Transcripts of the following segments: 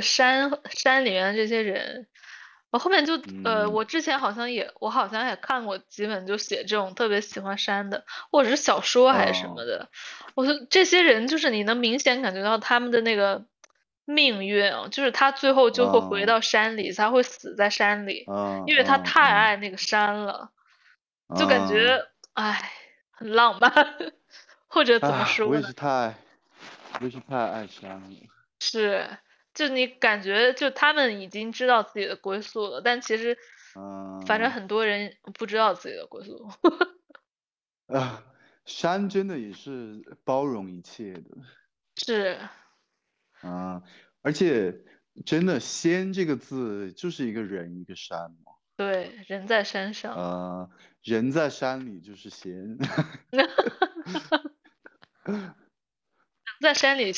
山山里面的这些人，我后面就呃，嗯我之前好像也我好像也看过几本就写这种特别喜欢山的，或者是小说还是什么哦的。我说这些人就是你能明显感觉到他们的那个命运啊，就是他最后就会回哦到山里，他会死在山里，嗯因为他嗯太嗯爱那个山了，就感嗯觉唉很浪漫，或者怎么，说呢？我也是太，我也是太爱山了。是，就你感觉就他们已经知道自己的归宿了，但其实嗯反正嗯很多人不知道自己的归宿。啊，山真的也是包容一切的。是，啊，而且真的“仙”这个字就是一个人一个山嘛。对，人在山上。呃，人在山里就是仙。在山里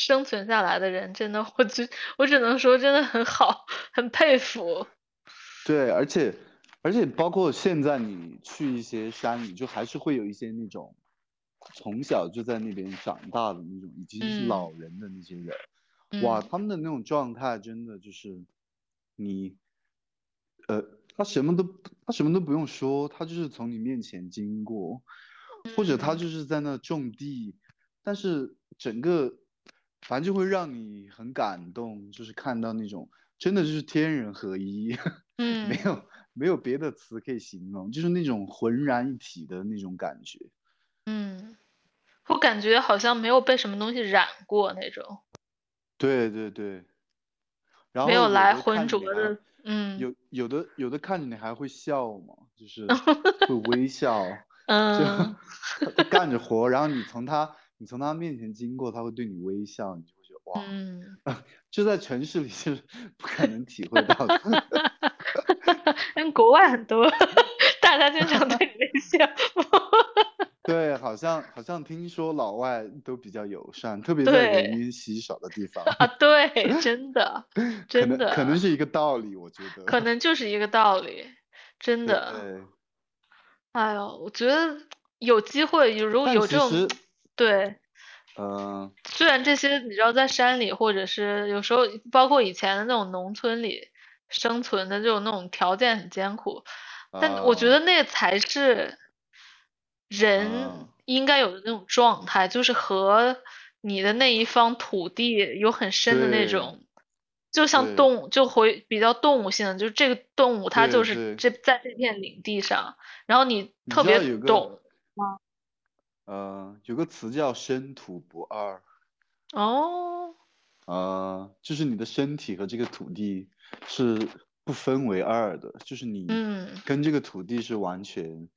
生存下来的人，真的，我只我只能说真的很好，很佩服。对，而且而且包括现在你去一些山里，就还是会有一些那种从小就在那边长大的那种已经是嗯。老人的那些人，哇，嗯。他们的那种状态真的就是你，呃，他什么都他什么都不用说，他就是从你面前经过，或者他嗯。就是在那种地，但是整个反正就会让你很感动，就是看到那种真的就是天人合一，嗯 没嗯。有没有别的词可以形容，就是那种浑然一体的那种感觉。嗯，我感觉好像没有被什么东西染过那种，对对对，然后没有来浑浊的。嗯。有有的有的看着你还会笑嘛，就是 会微笑，就嗯干着活，然后你从他你从他面前经过，他会对你微笑，你就会觉得哇，嗯。就在城市里是不可能体会到的。但国外很多，大家经常对你微笑。对，好像好像听说老外都比较友善，特别在人烟稀少的地方，啊，对，真的，可真能可能，是一个道理，我觉得。可能就是一个道理，真的。对，哎呦，我觉得有机会，有如果有这种，对，嗯、虽然这些你知道在山里，或者是有时候包括以前的那种农村里生存的这种那种条件很艰苦，但我觉啊得那才是人啊应该有的那种状态，就是和你的那一方土地有很深的那种，就像动物，就回比较动物性的，就是这个动物它就是这在这片领地上，然后你你特别懂，呃，有个词叫身土不二，哦，呃，就是你的身体和这个土地是不分为二的，就是你嗯。跟这个土地是完全，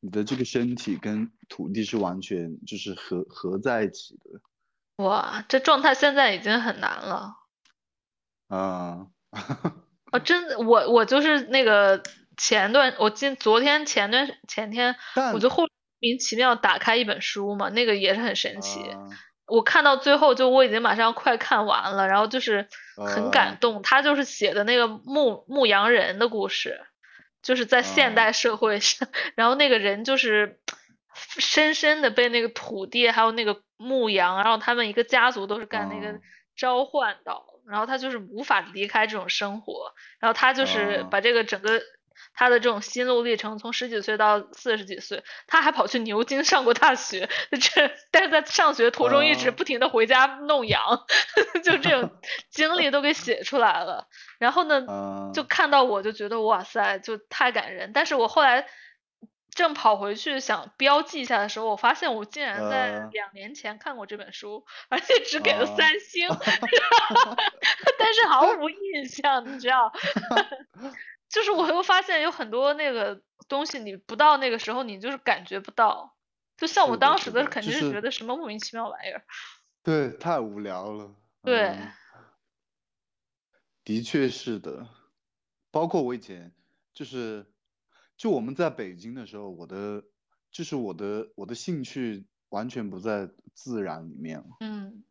你的这个身体跟土地是完全就是合合在一起的，哇，这状态现在已经很难了。啊、哦，真的，我我就是那个前段，我今昨天前段前天，我就后莫名其妙打开一本书嘛，那个也是很神奇。啊我看到最后，就我已经马上快看完了，然后就是很感啊动。他就是写的那个牧牧羊人的故事，就是在现啊代社会上，然后那个人就是深深的被那个土地还有那个牧羊，然后他们一个家族都是干那个啊召唤到，然后他就是无法离开这种生活，然后他就是啊把这个整个他的这种心路历程，从十几岁到四十几岁，他还跑去牛津上过大学，这但是在上学途中一直啊不停的回家弄羊，就这种 经历都给写出来了。然后呢，啊就看到我就觉得哇塞，就太感人。但是我后来正跑回去想标记一下的时候，我发现我竟然在啊两年前看过这本书，而且只给了啊三星，但是毫无印象，你知道？就是我又发现有很多那个东西，你不到那个时候，你就是感觉不到。就像我当时的肯定是觉得什么莫名其妙玩意儿。对，太无聊了。对嗯的确是的，包括我以前就是，就我们在北京的时候，我的就是我的我的兴趣完全不在自然里面了，嗯，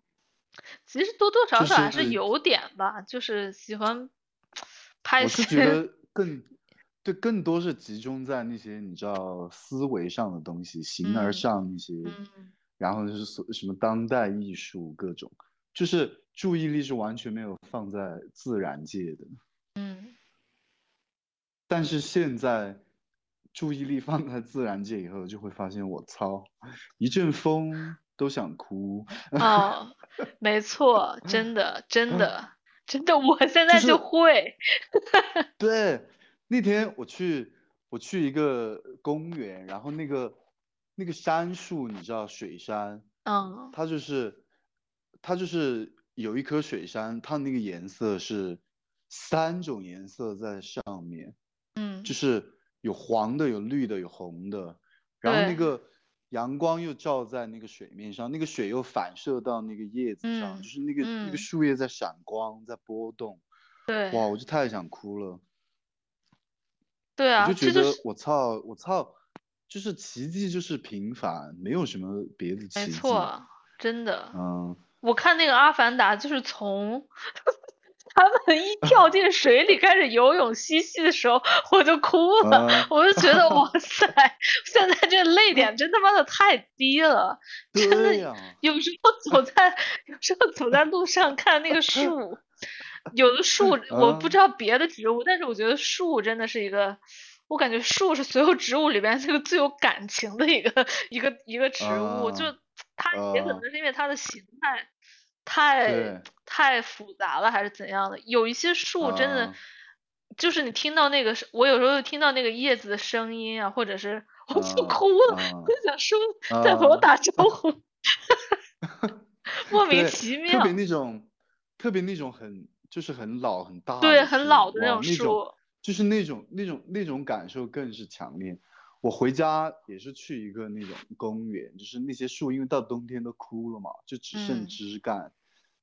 其实多多少少还是是有点吧，就是喜欢拍我是觉些，得更对，更多是集中在那些你知道思维上的东西，形而嗯上那些，嗯然后就是所什么当代艺术各种，就是注意力是完全没有放在自然界的。嗯，但是现在注意力放在自然界以后，就会发现我操，一阵风都想哭。哦，没错，真的，真的，真的，我现在就是就会。对，那天我去我去一个公园，然后那个那个杉树，你知道水杉，嗯。它就是它就是有一棵水杉，它那个颜色是三种颜色在上面，嗯。就是有黄的、有绿的、有红的，然后那对。个阳光又照在那个水面上，那个水又反射到那个叶子上，嗯就是那个那个嗯树叶在闪光，在波动，对哇，我就太想哭了。对啊，我就觉得就是我操，我操，就是奇迹就是平凡，没有什么别的奇迹没。错，真的。嗯，我看那个《阿凡达》，就是从他们一 跳进水里开始游泳嬉戏的时候，我就哭了，嗯我就觉得哇塞，现在这泪点真他妈的太低了，真的、有时候走在有时候走在路上看那个树，有的树 我不嗯知道别的植物，但是我觉得树真的是一个，我感觉树是所有植物里边这个最有感情的一个一个一个植物，就啊它也可啊能是因为它的形态太太复杂了，还是怎样的？有一些树真的啊就是你听到那个，我有时候听到那个叶子的声音啊，或者是我就啊哭了，啊我就想说在和我啊打招呼，莫名其妙特别。那种，特别那种很就是很老很大对，很，老的那种树，就是那种那种那种感受更是强烈。我回家也是去一个那种公园，就是那些树因为到冬天都枯了嘛，就只剩嗯枝干，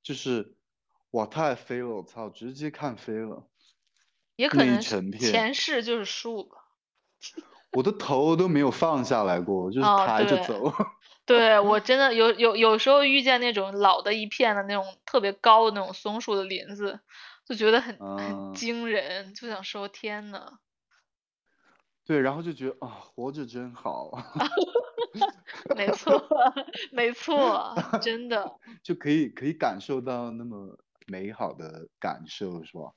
就是哇太飞了，我操，直接看飞了，也可能前世就是树吧。我的头都没有放下来过，就是哦，抬着对，走。对，我真的有有有时候遇见那种老的一片的那种特别高的那种松树的林子，就觉得很很嗯，惊人，就想说天呐，对，然后就觉得啊，活着真好，没错，没错，真的，就可以可以感受到那么美好的感受，是吧？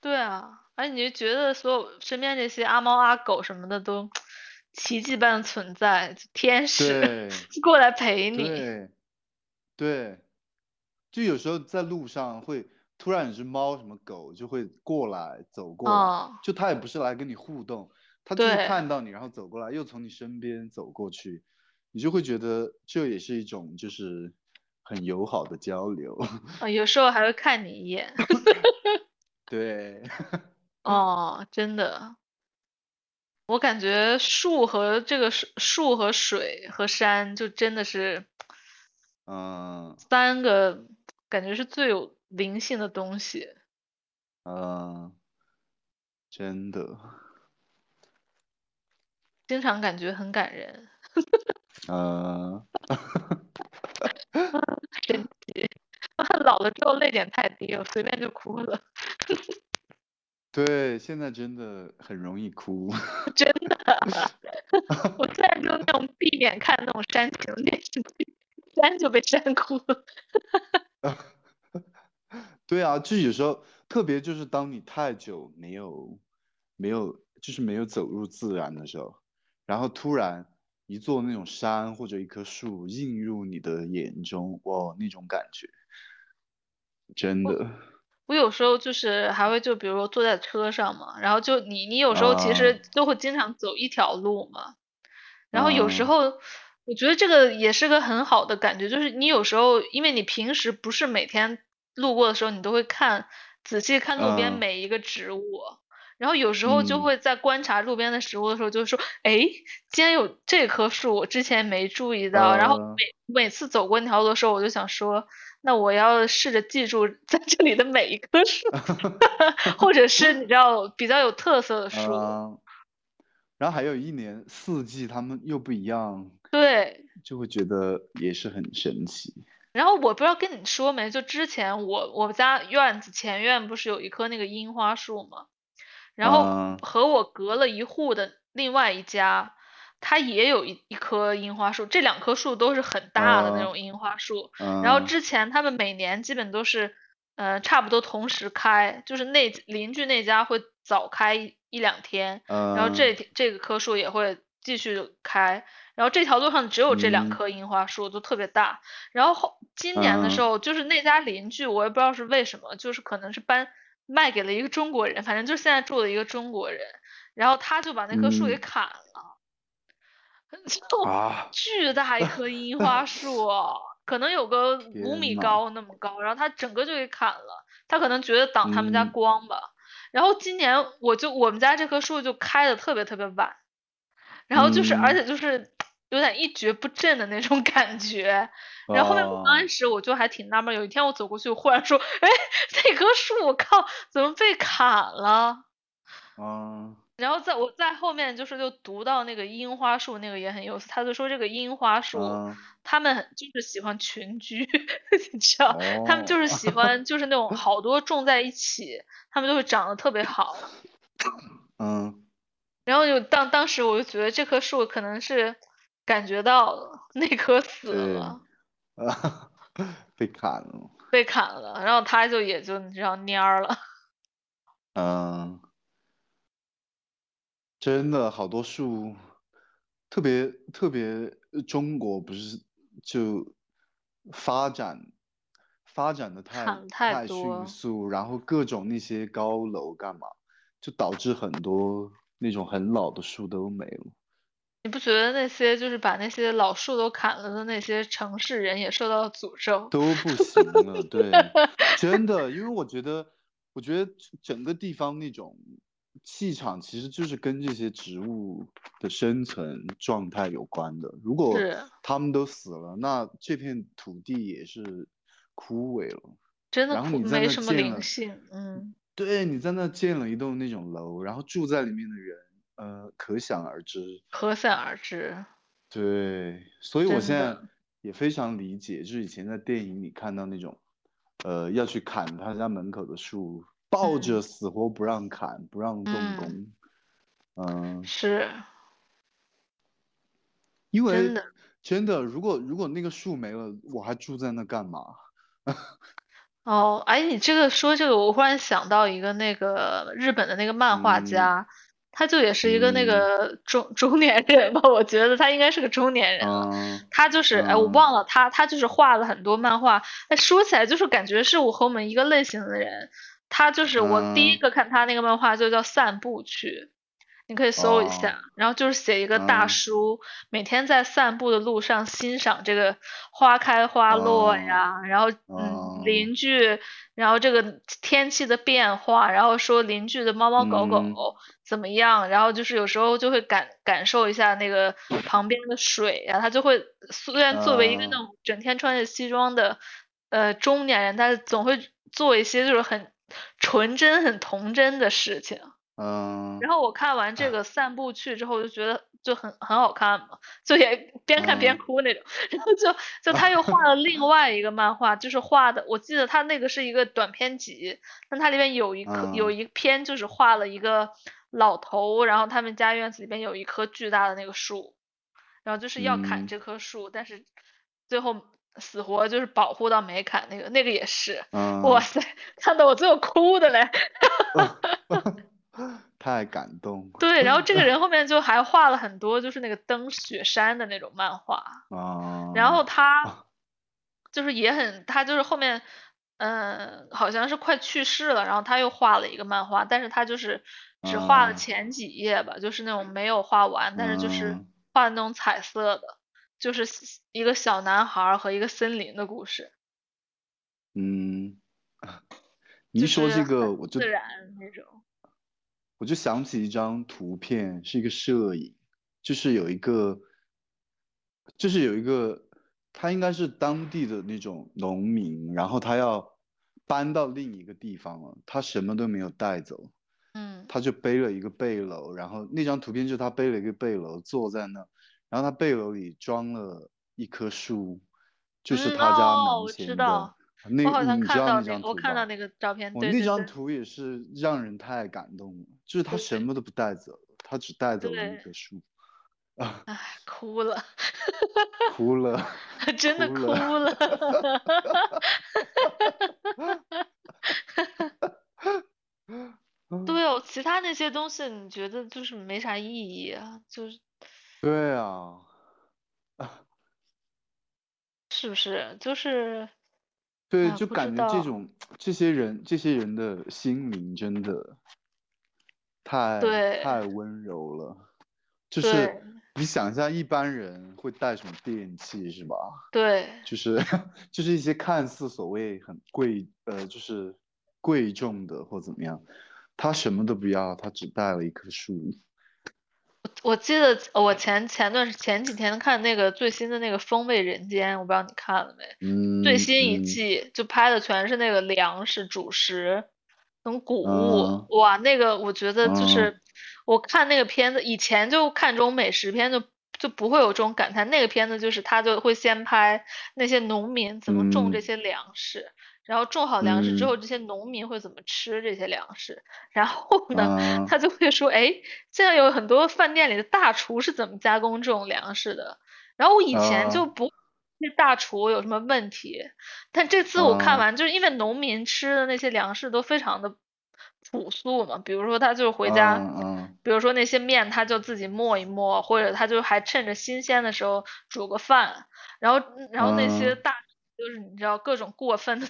对啊，而且你就觉得所有身边这些阿猫阿狗什么的都奇迹般的存在，天使 过来陪你，对对，就有时候在路上会突然有只猫什么狗就会过来走过来，哦，就它也不是来跟你互动，它就是，看到你然后走过来，又从你身边走过去，你就会觉得这也是一种就是很友好的交流。啊，有时候还会看你一眼，对，哦，真的。我感觉树和这个树树和水和山就真的是嗯三个感觉是最有灵性的东西。嗯，真的，经常感觉很感人，嗯，神奇。老了之后泪点太低了，随便就哭了，对，现在真的很容易哭。真的。我现在就那种避免看那种煽情电视剧，煽就被煽哭了。对啊，就有时候特别就是当你太久没有没有就是没有走入自然的时候，然后突然一座那种山或者一棵树映入你的眼中，哇，那种感觉真的我。有时候就是还会就比如说坐在车上嘛，然后就你你有时候其啊。实都会经常走一条路嘛，然后有时啊。候我觉得这个也是个很好的感觉，就是你有时候因为你平时不是每天路过的时候你都会看仔细看路边嗯。每一个植物，然后有时候就嗯会在观察路边的食物的时候就说，哎，竟然有这棵树，我之前没注意到，然后呃每每次走过那条路的时候，我就想说。那我要试着记住在这里的每一棵树，或者是你知道比较有特色的树。啊，然后还有一年四季它们又不一样，对，就会觉得也是很神奇。然后我不知道跟你说没，就之前我我们家院子前院不是有一棵那个樱花树吗？然后啊和我隔了一户的另外一家，它也有一一棵樱花树，这两棵树都是很大的那种樱花树。然后之前他们每年基本都是，呃，差不多同时开，就是那邻居那家会早开一两天，然后这这个棵树也会继续开。然后这条路上只有这两棵樱花树，都特别大。然后后今年的时候，就是那家邻居，我也不知道是为什么，就是可能是搬卖给了一个中国人，反正就是现在住的一个中国人。然后他就把那棵树给砍了，就巨大一棵樱 花树，可能有个五米高那么高。然后他整个就给砍了，他可能觉得挡他们家光吧。然后今年我就我们家这棵树就开的特别特别晚，然后就是而且就是。有点一蹶不振的那种感觉，然后后面我刚开始我就还挺纳闷，有一天我走过去，我忽然说，哎，那棵树我靠，怎么被砍了？嗯。然后在我在后面就是就读到那个樱花树那个也很有意思，他就说这个樱花树，他们就是喜欢群居，你知道，他们就是喜欢就是那种好多种在一起，他们就会长得特别好。嗯。然后就当当时我就觉得这棵树可能是。感觉到那棵死了，啊，被砍了，被砍了，然后他就也就这样蔫儿了。嗯，真的好多树，特别特别中国不是就发展发展的太太迅速，然后各种那些高楼干嘛，就导致很多那种很老的树都没了。你不觉得那些就是把那些老树都砍了的那些城市人也受到了诅咒？都不行了，对，真的，因为我觉得，我觉得整个地方那种气场其实就是跟这些植物的生存状态有关的。如果他们都死了，那这片土地也是枯萎了。真的，然后你没什么灵性，嗯，对，你在那建了一栋那种楼，然后住在里面的人。呃，可想而知，可想而知。对，所以我现在也非常理解，就是以前在电影里看到那种，呃，要去砍他家门口的树，抱着死活不让砍，不让动工。嗯，是。因为真的，真的，如果如果那个树没了，我还住在那干嘛？哦，哎，你这个说这个，我忽然想到一个那个日本的那个漫画家。他就也是一个那个中中年人吧，我觉得他应该是个中年人了。他就是哎，我忘了他，他就是画了很多漫画。哎，说起来就是感觉是我和我们一个类型的人。他就是我第一个看他那个漫画就叫《散步去》。你可以搜一下，然后就是写一个大叔每天在散步的路上欣赏这个花开花落呀，然后嗯邻居，然后这个天气的变化，然后说邻居的猫猫狗狗怎么样，然后就是有时候就会感感受一下那个旁边的水呀，他就会虽然作为一个那种整天穿着西装的呃中年人，但是总会做一些就是很纯真很童真的事情。嗯，然后我看完这个散步去之后，就觉得就很很好看嘛，就也边看边哭那种。然后就就他又画了另外一个漫画，就是画的，我记得他那个是一个短篇集，但它里面有一棵有一篇就是画了一个老头，然后他们家院子里边有一棵巨大的那个树，然后就是要砍这棵树，但是最后死活就是保护到没砍那个，那个也是，哇塞，看得我最后哭的嘞。太感动。对，然后这个人 后面就还画了很多，就是那个登雪山的那种漫画。啊。然后他就是也很，他就是后面，嗯，好像是快去世了，然后他又画了一个漫画，但是他就是只画了前几页吧，就是那种没有画完，但是就是画那种彩色的，就是一个小男孩和一个森林的故事。嗯。你一说这个，我就自然那种。我就想起一张图片，是一个摄影，就是有一个，就是有一个，他应该是当地的那种农民，然后他要搬到另一个地方了，他什么都没有带走，嗯，他就背了一个背篓，然后那张图片就是他背了一个背篓坐在那，然后他背篓里装了一棵树，就是他家门前的。那我好像看到那我看到那个照片，我那张图也是让人太感动了。就是他什么都不带走，他只带走了一棵树。啊，哭了，哭了，真的哭了。对哦，其他那些东西你觉得就是没啥意义啊，就是。对啊，是不是？就是对，啊不知就感觉这道种这些人这些人的心灵真的太对太温柔了，就是。对你想一下，一般人会带什么电器是吧？对。就是 就是一些看似所谓很贵呃，就是贵重的或怎么样，他什么都不要，他只带了一棵树。我记得我前前段前几天看那个最新的那个《风味人间》，我不知道你看了没？嗯，最新一嗯季就拍的全是那个粮食、主食，那种谷物，嗯哇，那个我觉得就嗯是我看那个片子，以前就看这种美食片就就不会有这种感叹，那个片子就是他就会先拍那些农民怎么种这嗯些粮食，然后种好粮食之嗯。后，这些农民会怎么吃这些粮食，然后呢，嗯他就会说，哎，现在有很多饭店里的大厨是怎么加工这种粮食的，然后我以前就啊。不。那大厨有什么问题？但这次我看啊。完，就是因为农民吃的那些粮食都非常的朴素嘛，比如说他就是回家，比如说那些面他就自己磨一磨，或者他就还趁着新鲜的时候煮个饭，然后然后那些嗯大就是你知道各种过分的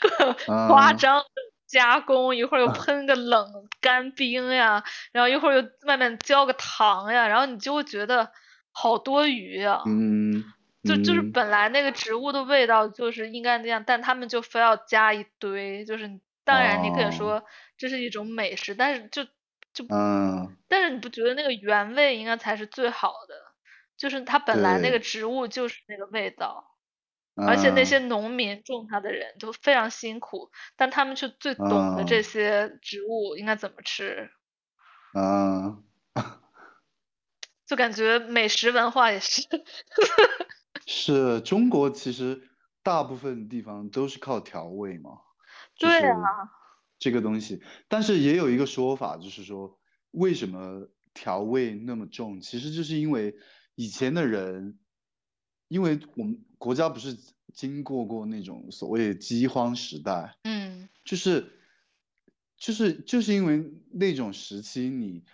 各夸嗯张的加工，一会儿又喷个冷干冰呀，然后一会儿又外面浇个糖呀，然后你就会觉得好多余啊。嗯，就就是嗯。本来那个植物的味道就是应该那样，但他们就非要加一堆，就是当然你可以哦。说这是一种美食，但是就就嗯。但是你不觉得那个原味应该才是最好的？就是它本来那个植物就是那个味道，而且那嗯。些农民种它的人都非常辛苦，但他们却最懂得这嗯。些植物应该怎么吃，嗯，就感觉美食文化也是，是中国其实大部分地方都是靠调味嘛，对啊，这个东西。但是也有一个说法，就是说为什么调味那么重，其实就是因为以前的人，因为我们国家不是经过过那种所谓的饥荒时代，嗯就是就是就是因为那种时期你，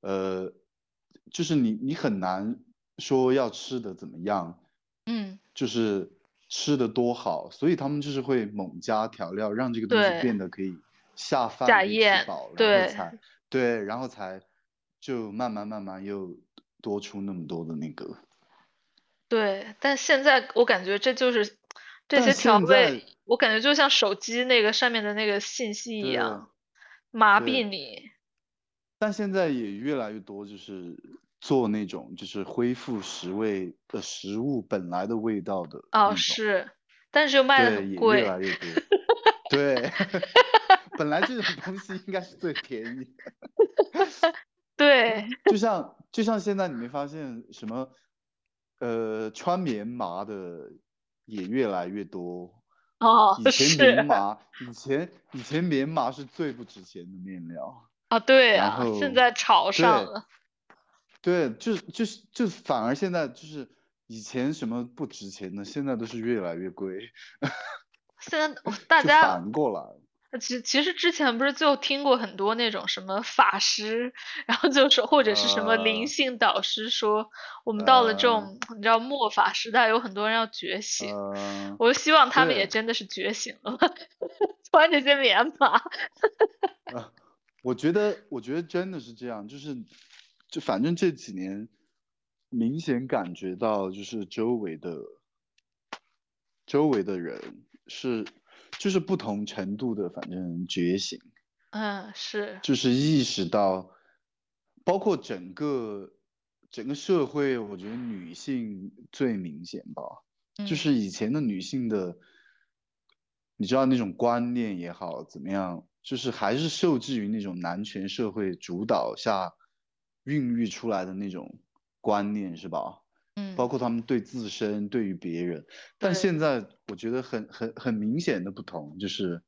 呃，就是你你很难说要吃的怎么样，嗯，就是吃的多好，所以他们就是会猛加调料，让这个东西变得可以下饭吃咽饱，然对对，然后才就慢慢慢慢又多出那么多的那个。对，但现在我感觉这就是这些调味，我感觉就像手机那个上面的那个信息一样，麻痹你。但现在也越来越多，就是做那种就是恢复食味的食物本来的味道的哦，是，但是又卖的对，很也越贵。来越多。对，本来这种东西应该是最便宜的，对，就像就像现在你没发现什么，呃，穿棉麻的也越来越多。哦，以前是棉麻，以前以前棉麻是最不值钱的面料。啊，对然啊，现在潮上了。对，就就是就反而现在就是以前什么不值钱的，现在都是越来越贵，现在我 大就家反过来。其其实之前不是就听过很多那种什么法师，然后就说或者是什么灵呃性导师说，我们到了这呃种你知道末法时代，有很多人要觉醒。呃，我就希望他们也真的是觉醒了，穿这些棉麻。呃，我觉得我觉得真的是这样，就是就反正这几年明显感觉到，就是周围的周围的人是就是不同程度的，反正觉醒。嗯，是，就是意识到，包括整个整个社会，我觉得女性最明显吧。就嗯是以前的女性的，你知道那种观念也好，怎么样，就是还是受制于那种男权社会主导下孕育出来的那种观念，是吧？嗯，包括他们对自身、对于别人，但现在我觉得很很很明显的不同，就是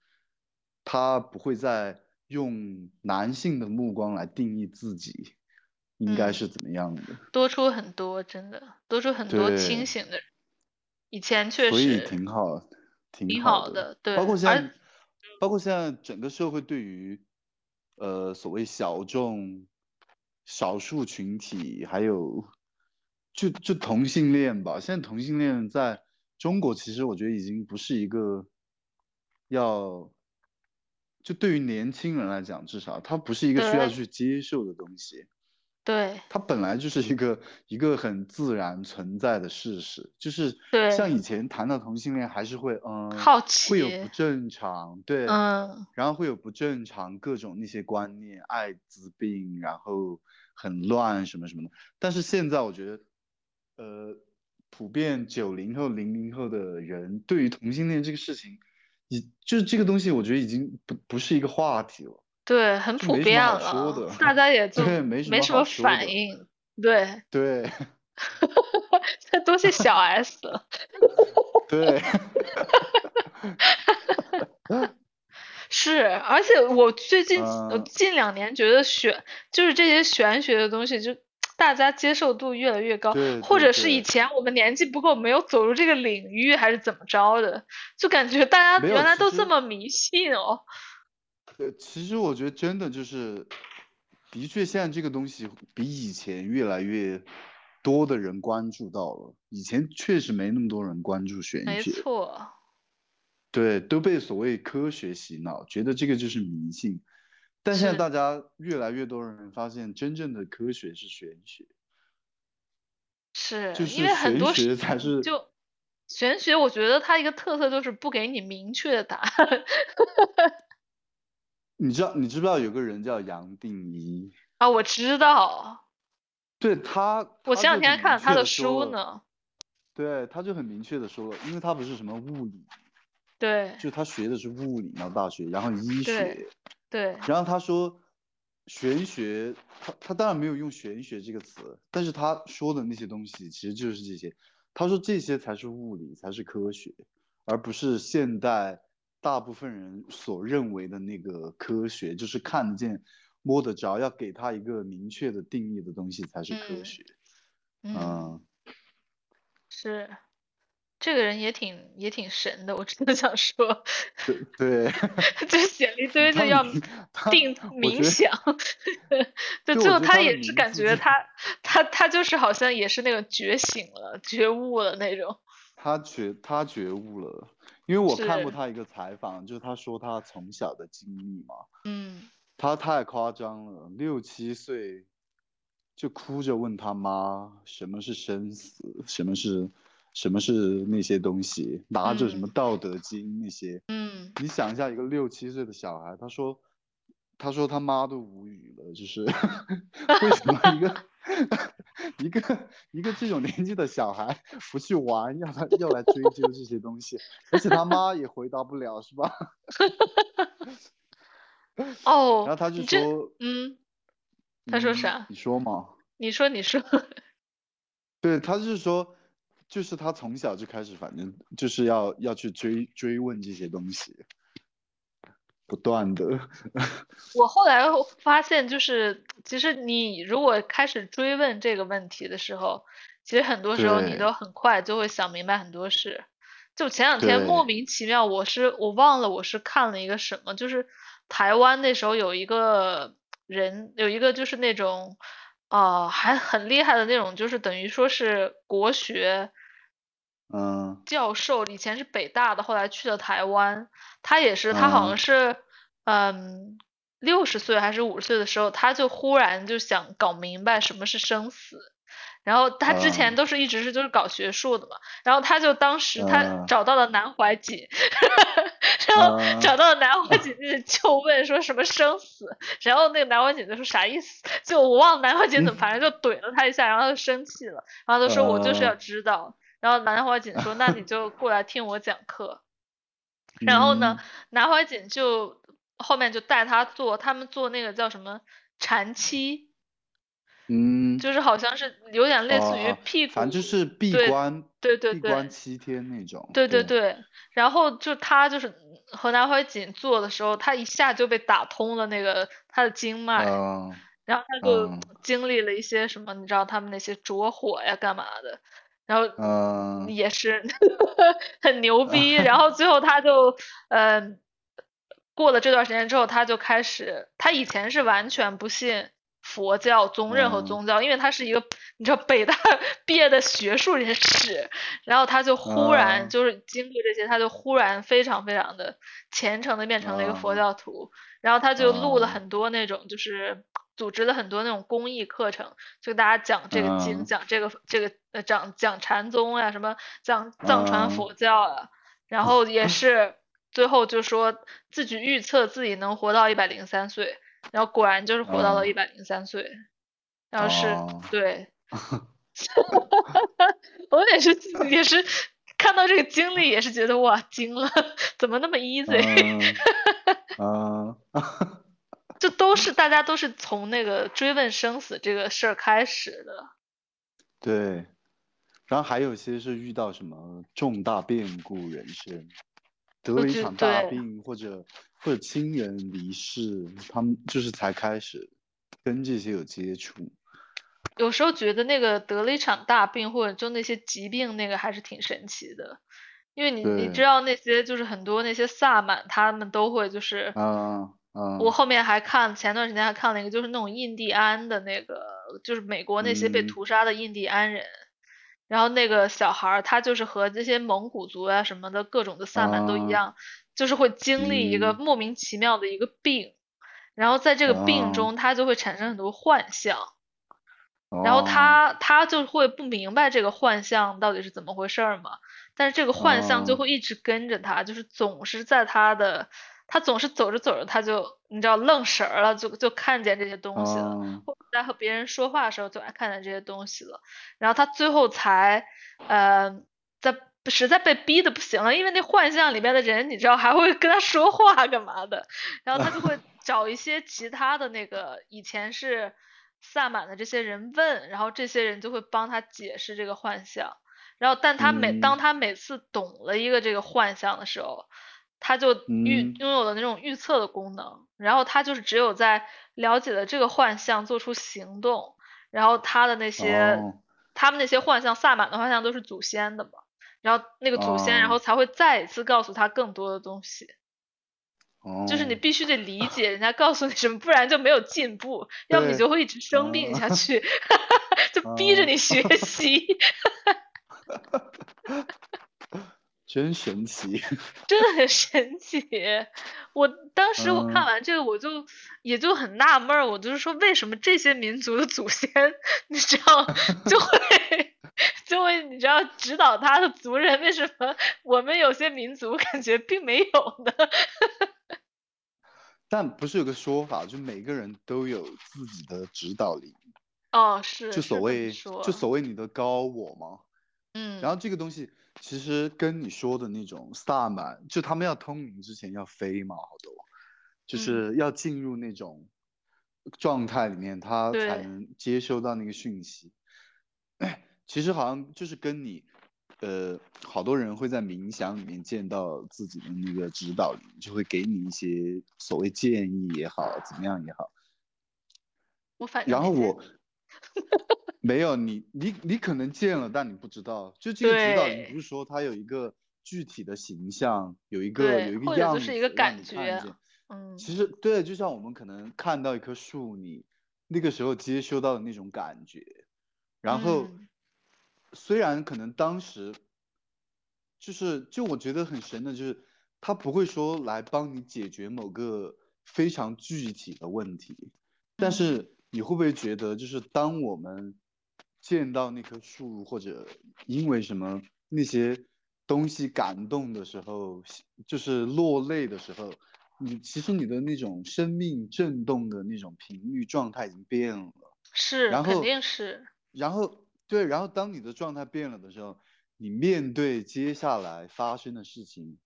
他不会再用男性的目光来定义自己，应该是怎么样的。多出很多，真的多出很多清醒的人。以前确实所以挺好，挺好的对。包括现在，包括现在整个社会对于，呃，所谓小众、少数群体，还有就就同性恋吧。现在同性恋在中国，其实我觉得已经不是一个要，就对于年轻人来讲，至少它不是一个需要去接受的东西。对它本来就是一个一个很自然存在的事实，就是对像以前谈到同性恋，还是会嗯好奇会有不正常，对，嗯然后会有不正常各种那些观念，艾滋病，然后很乱什么什么的。但是现在我觉得，呃，普遍九零后、零零后的人对于同性恋这个事情，已就是这个东西，我觉得已经不不是一个话题了。对，很普遍了，说的大家也 就对没什么反应。对，对 这都是小 S 了。对。是，而且我最近近两年觉得玄就是这些玄学的东西，就大家接受度越来越高，或者是以前我们年纪不够，没有走入这个领域，还是怎么着的，就感觉大家原来都这么迷信哦。呃，其实我觉得真的就是，的确现在这个东西比以前越来越多的人关注到了，以前确实没那么多人关注玄学没，错，对，都被所谓科学洗脑，觉得这个就是迷信。但现在大家越来越多人发现，真正的科学是玄学，是就是因为很玄学才是就玄学，我觉得它一个特色就是不给你明确的答案。你知道你知不知道有个人叫杨定一？啊，我知道，对他，我前两天看了他的书呢。对，他就很明确的说了，因为他不是什么物理，对就他学的是物理嘛，大学，然后医学，对，然后他说玄学，他他当然没有用玄学这个词，但是他说的那些东西其实就是这些，他说这些才是物理，才是科学，而不是现代大部分人所认为的那个科学，就是看得见、摸得着，要给他一个明确的定义的东西才是科嗯学，嗯。嗯。是，这个人也挺也挺神的，我真的想说，对 对，就写了一堆他的要定冥想，就对最后他也是感觉他他他就是好像也是那种觉醒了、觉悟了那种。他觉他觉悟了，因为我看过他一个采访，就是他说他从小的经历嘛，嗯。他太夸张了，六七岁就哭着问他妈什么是生死，什么是什么是那些东西，拿着什么嗯《道德经》那些，嗯，你想一下，一个六七岁的小孩，他说，他说他妈都无语了，就是 为什么一个 一个一个这种年纪的小孩不去玩，要他要来追究这些东西，而且他妈也回答不了，是吧？哦，然后他就说，嗯，他说嗯啥？你说嘛？你说你说，对，他就是说，就是他从小就开始，反正就是要要去追追问这些东西，不断的。我后来发现，就是其实你如果开始追问这个问题的时候，其实很多时候你都很快就会想明白很多事。就前两天莫名其妙，我是我忘了我是看了一个什么，就是台湾那时候有一个人，有一个就是那种啊、还很厉害的那种，就是等于说是国学嗯。教授，以前是北大的，后来去了台湾。他也是，他好像嗯。是，嗯，六十岁还是五十岁的时候，他就忽然就想搞明白什么是生死。然后他之前嗯。都是一直是就是搞学术的嘛，然后他就当时他嗯。找到了南怀瑾，然后嗯找到了南怀瑾就问说什么生死，然后那个南怀瑾就说啥意思，就我忘了南怀瑾怎么，反正就怼了他一下，然后他就生气了，然后他说我就是要嗯知道，然后南怀瑾说那你就过来听我讲课，然后呢，南怀瑾就后面就带他做，他们做那个叫什么禅期，嗯，就是好像是有点类似于哦哦屁股，反正就是闭对关，对对对闭关七天那种。对对对，对，然后就他就是和南怀瑾做的时候，他一下就被打通了那个他的经脉，嗯。然后他就嗯。经历了一些什么，你知道他们那些着火呀干嘛的，然后嗯。也是 很牛逼，然后最后他就嗯、过了这段时间之后，他就开始，他以前是完全不信佛教宗任何嗯。宗教，因为他是一个你知道北大 毕业的学术人士，然后他就忽然嗯。就是经过这些，他就忽然非常非常的虔诚的变成了一个佛嗯。教徒，然后他就录了嗯。很多那种就是。组织了很多那种公益课程，就给大家讲这个经，嗯。讲这个这个呃讲讲禅宗呀，什么讲藏传嗯。佛教啊，然后也 是最后就说自己预测自己能活到一百零三岁，然后果然就是活到了嗯一百零三岁，然后是、哦对，我也是也是看到这个经历也是觉得哇惊了，怎么那么 easy？嗯 嗯这都是大家都是从那个追问生死这个事儿开始的。对，然后还有些是遇到什么重大变故人生，得了一场大病或者或者亲人离世，他们就是才开始跟这些有接触。有时候觉得那个得了一场大病，或者就那些疾病，那个还是挺神奇的，因为你你知道那些就是很多那些萨满，他们都会就是，啊嗯我后面还看前段时间还看了一个，就是那种印第安的那个，就是美国那些被嗯。屠杀的印第安人，然后那个小孩儿他就是和这些蒙古族啊什么的各种的萨满都一啊。样，就是会经历一个嗯。莫名其妙的一个病，然后在这个病啊。中他就会产生很多幻象。然后哦。他他就会不明白这个幻象到底是怎么回事儿嘛，但是这个幻象就哦。会一直跟着他，就是总是在他的，他总是走着走着他就你知道愣神儿了，就就看见这些东西了，哦。或者在和别人说话的时候就爱看见这些东西了，然后他最后才呃在实在被逼的不行了，因为那幻象里面的人你知道还会跟他说话干嘛的，然后他就会 找一些其他的那个以前是萨满的这些人问，然后这些人就会帮他解释这个幻象。然后，但他每、嗯。当他每次懂了一个这个幻象的时候，他就预、嗯拥有了那种预测的功能。然后他就是只有在了解了这个幻象，做出行动，然后他的那些、哦他们那些幻象，萨满的幻象都是祖先的嘛。然后那个祖先，然后哦才会再一次告诉他更多的东西。就是你哦必须得理解人家告诉你什么，不然就没有进步，要么你就会一直生病下去，就逼着你学习，真神奇。真的很神奇。我当时我看嗯完这个，我就也就很纳闷儿，我就是说为什么这些民族的祖先，你知道就会就会你知道指导他的族人，为什么我们有些民族感觉并没有呢？但不是有个说法，就每个人都有自己的指导灵，哦，是就所谓就所谓你的高我吗。嗯，然后这个东西其实跟你说的那种萨满，就他们要通灵之前要飞嘛，好多，就嗯是要进入那种状态里面，他才能接收到那个讯息。其实好像就是跟你，呃，好多人会在冥想里面见到自己的那个指导灵，就会给你一些所谓建议也好，怎么样也好。我反正然后我 没有你，你你可能见了，但你不知道。就这个指导你不是说它有一个具体的形象，有一个有一个样子就是一个感觉。嗯，其实对，就像我们可能看到一棵树，你那个时候接收到的那种感觉，然后嗯虽然可能当时就是就我觉得很神的，就是他不会说来帮你解决某个非常具体的问题，但嗯是你会不会觉得，就是当我们见到那棵树，或者因为什么那些东西感动的时候，就是落泪的时候，你其实你的那种生命震动的那种频率状态已经变了。是肯然后定是，然后对，然后当你的状态变了的时候，你面对接下来发生的事情，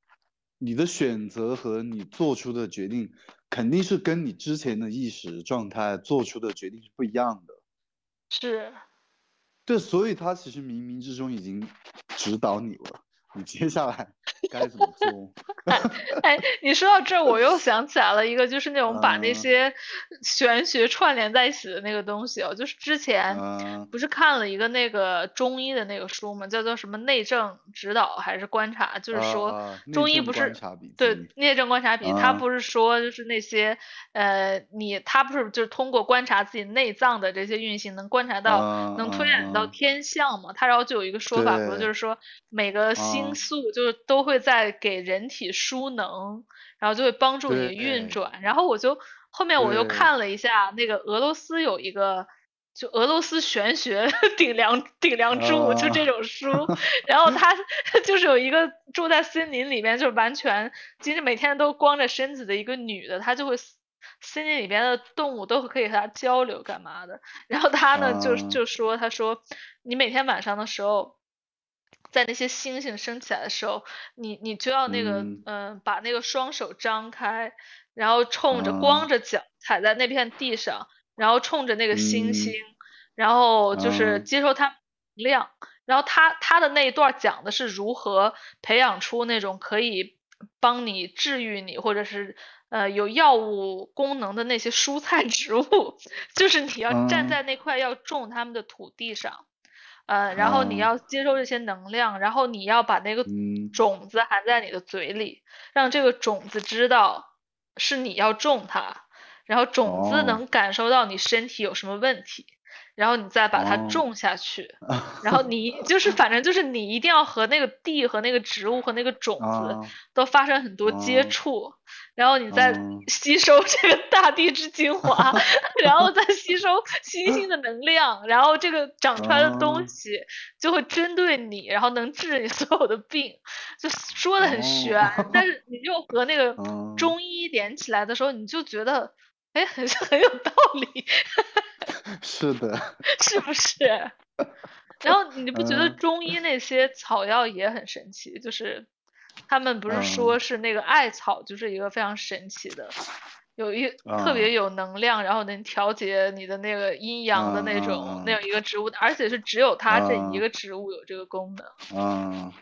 你的选择和你做出的决定，肯定是跟你之前的意识状态做出的决定是不一样的。是对，所以他其实冥冥之中已经指导你了，你接下来该怎么做？哎，你说到这，我又想起来了一个，就是那种把那嗯些玄学串联在一起的那个东西哦。就是之前嗯不是看了一个那个中医的那个书嘛，叫做什么内政指导还是观察？就是说中医不是对内政观察笔，他嗯不是说就是那些呃你他不是就是通过观察自己内脏的这些运行，能观察到嗯能推演到天象嘛？他然后就有一个说法不，就是说每个星嗯宿就是都会在给人体输能，然后就会帮助你运转。然后我就后面我又看了一下那个俄罗斯有一个。就俄罗斯玄学顶梁顶梁柱，就这啊种书，然后他就是有一个住在森林里面，就是完全其实每天都光着身子的一个女的，她就会森林里边的动物都可以和她交流干嘛的。然后她呢就啊就说，她说你每天晚上的时候。在那些星星升起来的时候，你你就要那个呃把那个双手张开，然后冲着啊。光着脚踩在那片地上，然后冲着那个星嗯。星，然后就是啊。接受它能量。然后他他的那一段讲的是如何培养出那种可以帮你治愈你，或者是呃有药物功能的那些蔬菜植物，就是你要站嗯在那块要种它们的土地上，呃，然后你啊要接受这些能量，然后你要把那个嗯。种子含在你的嘴里，让这个种子知道是你要种它，然后种子哦。能感受到你身体有什么问题。然后你再把它哦。种下去，然后你就是反正就是你一定要和那个地和那个植物和那个种子啊都发生很多接哦触，然后你再哦。吸收这个大地之精华，然后再吸收星星的能量，然后这个长出来的哦东西就会针对你，然后能治你所有的病，就说的很玄，哦但是你就和那个嗯 中医连起来的时候，你就觉得哎很很有道理。是的，是不是？然后你不觉得嗯中医那些草药也很神奇？就是他们不是嗯说是那个艾草，就是一个非常神奇的，有一特别嗯有能量，然后能调节你的那个阴阳的那嗯种嗯那样一个植物，而且是只有它这一嗯个植物有这个功能。嗯，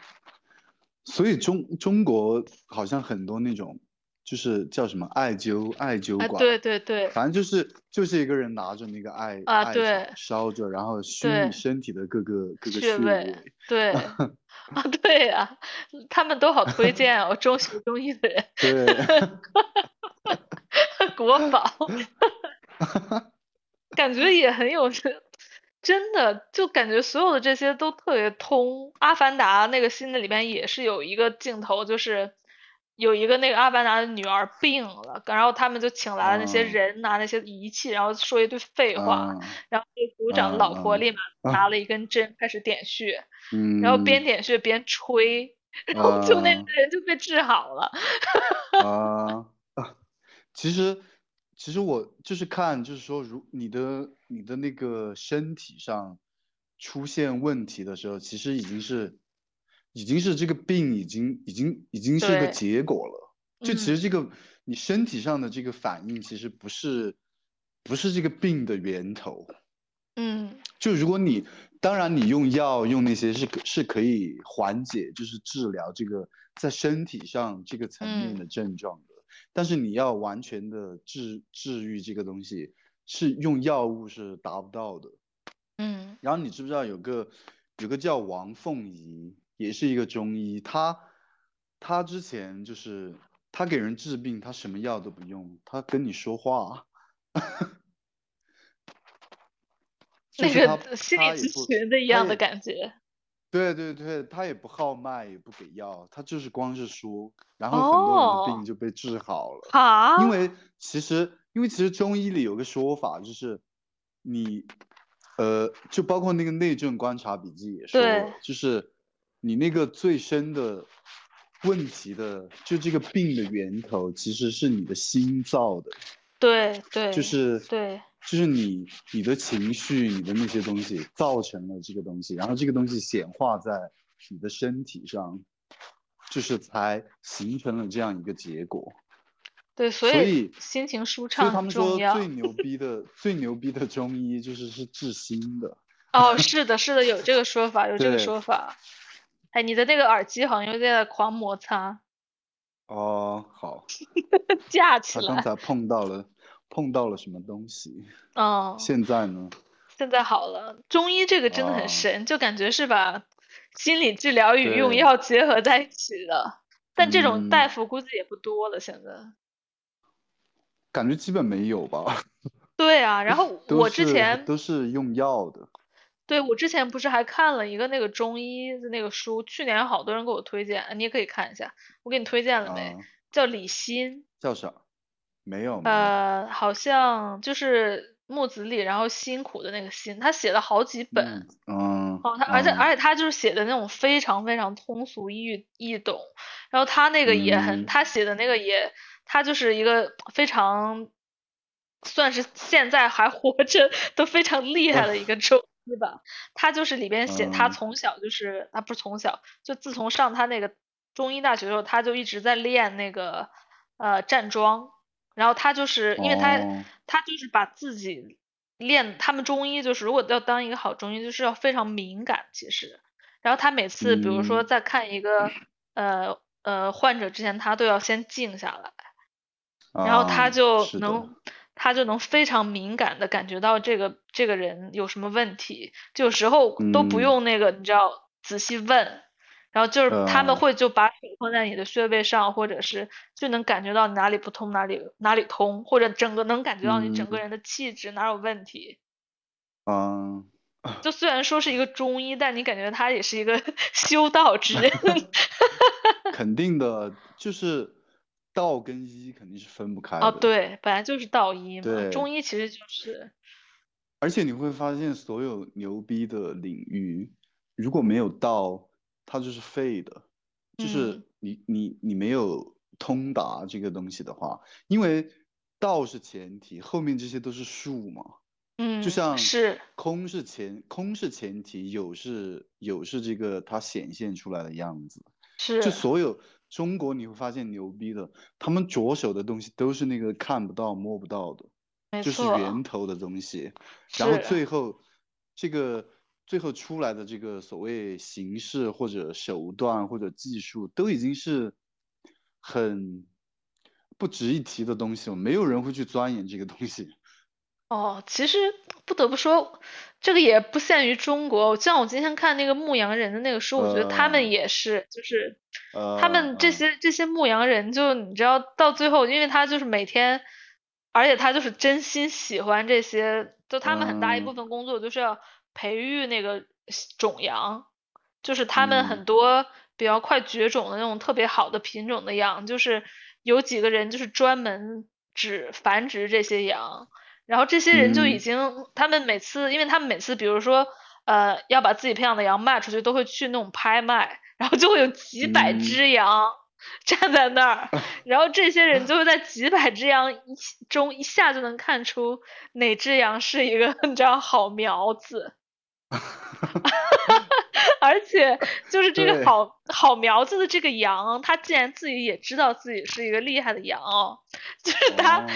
所以中中国好像很多那种就是叫什么艾灸艾灸啊，馆，对对对，反正就是就是一个人拿着那个艾艾啊对烧着，然后熏你身体的各个各个穴穴位，对。啊，对呀、他们都好推荐哦，中学中医的人，对，国宝，感觉也很有这，真的就感觉所有的这些都特别通。阿凡达那个新的里边也是有一个镜头，就是有一个那个阿凡达的女儿病了，然后他们就请来了那些嗯人拿那些仪器，然后说一堆废话，嗯然后这个组长老婆嗯立马拿了一根针开始点穴，嗯，然后边点穴边吹，然后就那个人就被治好了。啊 啊，其实其实我就是看，就是说，如你的你的那个身体上出现问题的时候，其实已经是已经是这个病已经已经已经是个结果了。就其嗯实这个你身体上的这个反应，其实不是不是这个病的源头。嗯就如果你，当然你用药用那些是可是可以缓解，就是治疗这个在身体上这个层面嗯的症状的，但是你要完全的治治愈这个东西，是用药物是达不到的。嗯然后你知不知道有个有个叫王凤仪，也是一个中医，他他之前就是他给人治病，他什么药都不用，他跟你说话。就那个心理咨询的一样的感觉。对对对，他也不号脉，也不给药，他就是光是说，然后很多人的哦病就被治好了。好，因为其实，因为其实中医里有个说法，就是你，呃，就包括那个内政观察笔记也说，就是你那个最深的问题的，就这个病的源头其实是你的心造的，对对，就是对就是你你的情绪，你的那些东西造成了这个东西，然后这个东西显化在你的身体上，就是才形成了这样一个结果。对，所所以以心情舒畅很他们说重要。最牛 逼的最牛逼的中医就是是治心的。哦，是的，是的，有这个说法，有这个说法。哎，你的那个耳机好像有点狂摩擦，哦，好，架起来。他刚才碰到了碰到了什么东西，哦，现在呢？现在好了。中医这个真的很哦神，就感觉是把心理治疗与用药结合在一起的。但这种嗯大夫估计也不多了，现在。感觉基本没有吧？对啊，然后 我之是前都是用药的。对，我之前不是还看了一个那个中医的那个书，去年好多人给我推荐，你也可以看一下。我给你推荐了没？啊，叫李欣，叫啥？没有没有。呃，好像就是木子李，然后辛苦的那个辛，他写了好几本。嗯哦，他而且嗯而且他就是写的那种非常非常通俗易易懂，然后他那个也很，嗯他写的那个也，他就是一个非常算是现在还活着 都非常厉害的一个中医吧。他就是里边写他嗯。从小就是，他不是从小，就自从上他那个中医大学的时候，他就一直在练那个呃站桩，然后他就是因为他哦。他就是把自己练，他们中医就是如果要当一个好中医，就是要非常敏感，其实。然后他每次比如说嗯。在看一个呃呃患者之前，他都要先静下来，然后他啊就能他就能非常敏感的感觉到这个这个人有什么问题，就有时候都不嗯用那个你知道仔细问。然后就是他们呃会就把手放在你的穴位上，或者是就能感觉到你哪里不通，哪里哪里通，或者整个能感觉到你整个嗯人的气质哪有问题。嗯，就虽然说是一个中医，但你感觉他也是一个 修道之人。肯定的，就是道跟医肯定是分不开哦，的。对，本来就是道医嘛，对中医其实就是，而且你会发现，所有牛逼的领域，如果没有道，它就是废的。就是嗯你你你没有通达这个东西的话，因为道是前提，后面这些都是术嘛。嗯，就像是，空是前空是前提，有是有是这个它显现出来的样子。是，就所有中国你会发现牛逼的，他们着手的东西都是那个看不到摸不到的，就是，源头的东西，然后最后这个最后出来的这个所谓形式或者手段或者技术，都已经是很不值一提的东西了，没有人会去钻研这个东西。哦，其实不得不说，这个也不限于中国。像我今天看那个牧羊人的那个书，我觉得他呃们也是，就是呃，他们这呃些这些牧羊人，就你知道到最后，因为他就是每天，而且他就是真心喜欢这些，就他们很大一部嗯分工作就是要培育那个种羊，就是他们嗯很多比较快绝种的那种特别好的品种的羊，就是有几个人就是专门只繁殖这些羊。然后这些人就已嗯。经，他们每次，因为他们每次，比如说，呃，要把自己培养的羊卖出去，都会去那种拍卖，然后就会有几百嗯。只羊 站在那儿，然后这些人就会在几百只羊一中一下就能看出哪只羊是一个 你知道好苗子，而且就是这个好好苗子的这个羊，它竟然自己也知道自己是一个厉害的羊哦，就是它。哦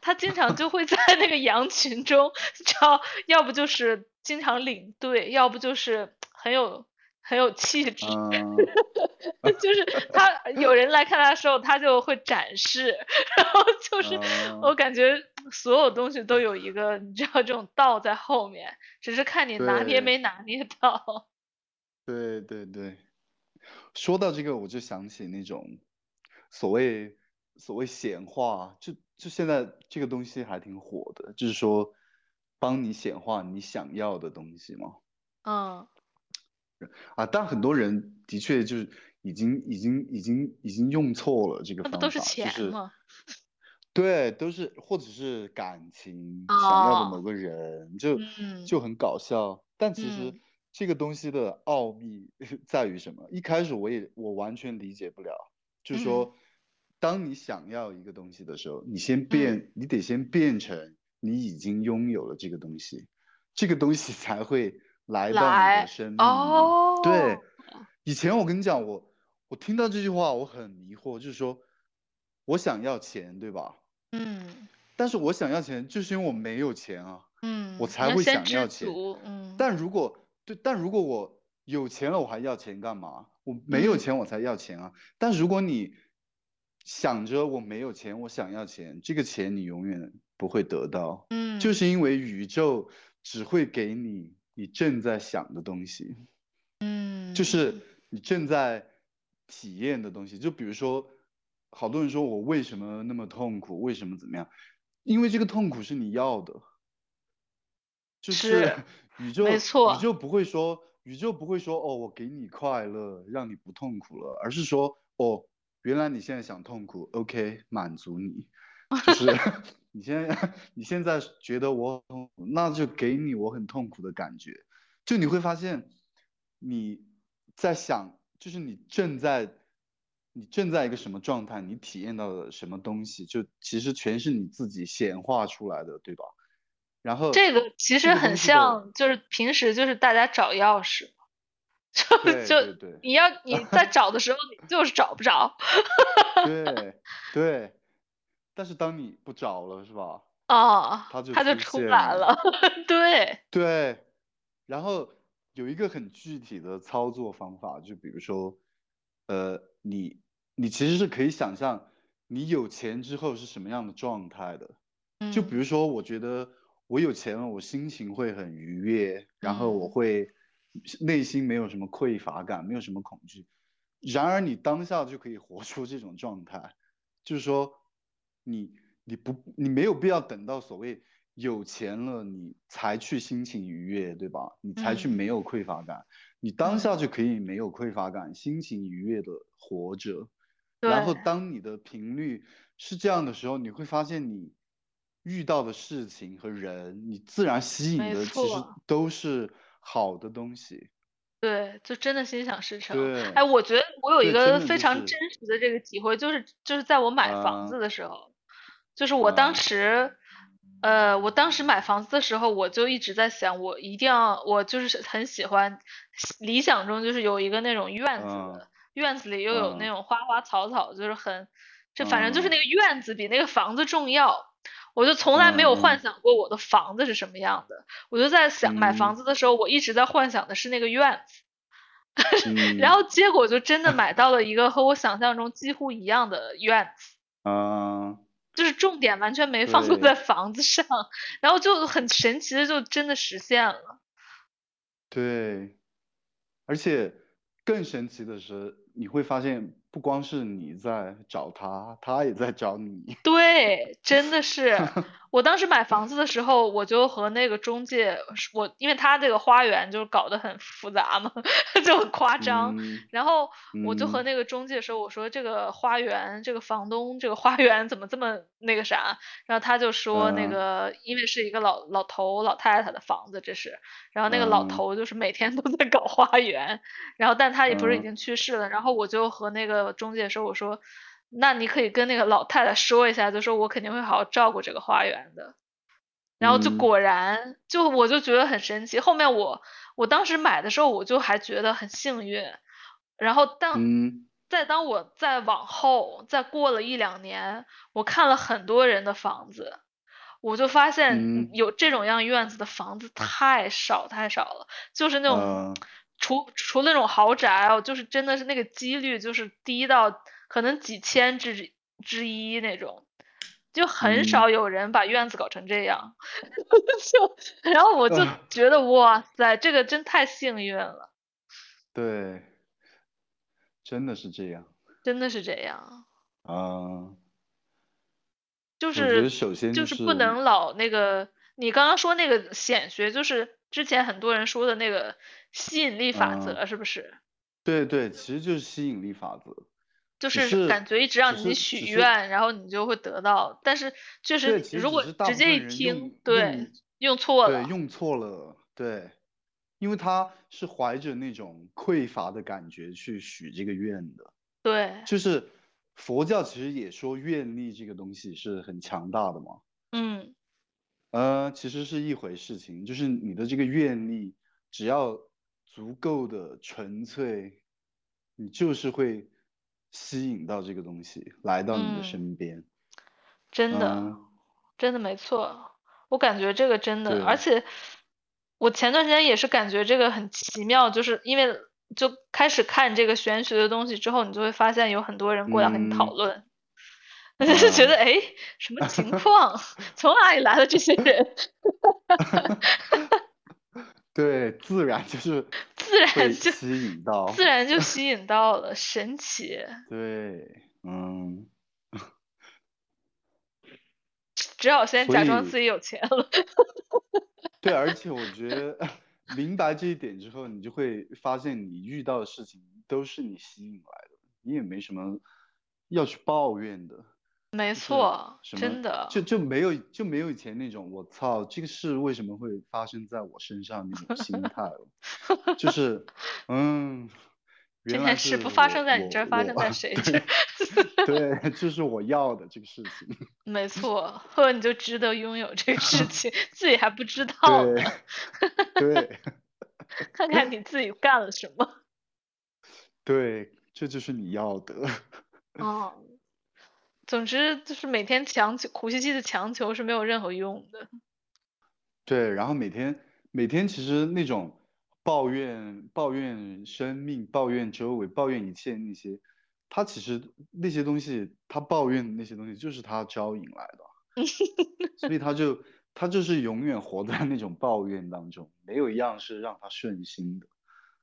他经常就会在那个羊群中，知道，要不就是经常领队，要不就是很有很有气质，嗯，就是他有人来看他的时候，他就会展示，然后就是哦我感觉所有东西都有一个你知道这种道在后面，只是看你拿捏没拿捏到。对对对，说到这个，我就想起那种所谓所谓显化，就就现在这个东西还挺火的，就是说帮你显化你想要的东西嘛。嗯啊，但很多人的确就是已经已经已经已经用错了这个方法，就都是钱是？对，都是或者是感情，想要的哦某个人，就嗯就很搞笑。但其实嗯这个东西的奥秘在于什么？一开始我也我完全理解不了，就是嗯说，当你想要一个东西的时候，你先变，你得先变成你已经拥有了这个东西，这个东西才会来到你的生命。哦，对，以前我跟你讲，我我听到这句话我很迷惑，就是说我想要钱，对吧？嗯但是我想要钱，就是因为我没有钱啊，嗯，我才会想要钱。但如果对，但如果我有钱了我还要钱干嘛？我没有钱我才要钱啊。但如果你想着我没有钱，我想要钱，这个钱你永远不会得到。嗯，就是因为宇宙只会给你你正在想的东西，嗯，就是你正在体验的东西。就比如说，好多人说我为什么那么痛苦，为什么怎么样？因为这个痛苦是你要的，就是宇宙，没错，宇宙不会说，宇宙不会说，哦，我给你快乐，让你不痛苦了，而是说，哦，原来你现在想痛苦，OK，满足你，就是 你现在你现在觉得我痛苦，那就给你我很痛苦的感觉，就你会发现你在想，就是你正在。你正在一个什么状态？你体验到的什么东西，就其实全是你自己显化出来的，对吧？然后这个其实很像，就是平时就是大家找钥匙，就就你要 你在找的时候，你就是找不着。对对，但是当你不找了，是吧？啊，他就它就出来了。对对，然后有一个很具体的操作方法，就比如说，呃，你。你其实是可以想象，你有钱之后是什么样的状态的。就比如说，我觉得我有钱了，我心情会很愉悦，然后我会内心没有什么匮乏感，没有什么恐惧。然而，你当下就可以活出这种状态，就是说，你你不你没有必要等到所谓有钱了你才去心情愉悦，对吧？你才去没有匮乏感，你当下就可以没有匮乏感，心情愉悦的活着。然后，当你的频率是这样的时候，你会发现你遇到的事情和人，你自然吸引的其实都是好的东西。对，就真的心想事成。对，哎，我觉得我有一个非常真实的这个体会，就是就是在我买房子的时候，就是我当时，呃，我当时买房子的时候，我就一直在想，我一定要，我就是很喜欢，理想中就是有一个那种院子的。院子里又有那种花花草草，就是很，这反正就是那个院子比那个房子重要。我就从来没有幻想过我的房子是什么样的。我就在想买房子的时候，我一直在幻想的是那个院子。然后结果就真的买到了一个和我想象中几乎一样的院子。嗯。就是重点完全没放过在房子上，然后就很神奇的就真的实现了。对，而且更神奇的是。你会发现，不光是你在找他，他也在找你。对，真的是。我当时买房子的时候，我就和那个中介，我因为他这个花园就搞得很复杂嘛，就很夸张。然后我就和那个中介说：“我说这个花园，这个房东这个花园怎么这么那个啥？”然后他就说：“那个因为是一个老老头老太太的房子，这是。然后那个老头就是每天都在搞花园，然后但他也不是已经去世了。然后我就和那个中介说：我说。”那你可以跟那个老太太说一下，就说我肯定会好好照顾这个花园的。然后就果然，就我就觉得很神奇。后面我我当时买的时候，我就还觉得很幸运。然后当再当我再往后再过了一两年，我看了很多人的房子，我就发现有这种样院子的房子太少太少了，就是那种除除那种豪宅哦，就是真的是那个几率就是低到。可能几千之之一那种，就很少有人把院子搞成这样，就然后我就觉得哇塞，这个真太幸运了。对，真的是这样。真的是这样。啊。就是首先就是不能老那个，你刚刚说那个显学，就是之前很多人说的那个吸引力法则，是不是？对对，其实就是吸引力法则。就是感觉一直让你许愿，然后你就会得到。但是确实，如果直接一听，对，用错了，对，用错了，对，因为他是怀着那种匮乏的感觉去许这个愿的。对，就是佛教其实也说愿力这个东西是很强大的嘛。嗯。呃，其实是一回事情，就是你的这个愿力只要足够的纯粹，你就是会。吸引到这个东西来到你的身边，真的，真的没错。我感觉这个真的，而且我前段时间也是感觉这个很奇妙，就是因为就开始看这个玄学的东西之后，你就会发现有很多人过来和你讨嗯论，就是觉得哎，什么情况？从哪里来的这些人？对，自然就是自然就吸引到，自然就吸引到了，神奇。对，嗯，只好先假装自己有钱了。对，而且我觉得明白这一点之后，你就会发现你遇到的事情都是你吸引来的，你也没什么要去抱怨的。没错，真的。就就没有就没有以前那种我操这个事为什么会发生在我身上那种心态了，就 是嗯，这原来是件事不发生在你这儿，发生在 谁这儿？对 对，这是我要的这个事情，没错，或者你就值得拥有这个事情，自己还不知道。对看看你自己干了什么。对，这就是你要的，哦，总之就是每天强求、苦兮兮的强求是没有任何用的。对，然后每天每天其实那种抱怨抱怨生命、抱怨周围、抱怨一切那些，他其实那些东西，他抱怨的那些东西就是他招引来的，所以他就他就是永远活在那种抱怨当中，没有一样是让他顺心的。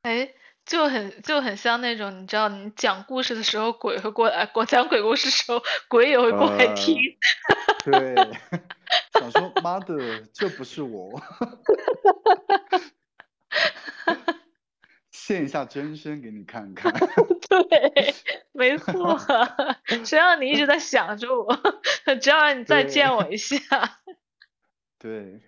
哎，就很就很像那种，你知道，你讲故事的时候，鬼会过来；我讲鬼故事的时候，鬼也会过来呃听。对，想说妈的，这不是我，现一下真身给你看看。对，没错，谁让你一直在想着我，只要让你再对见我一下。对，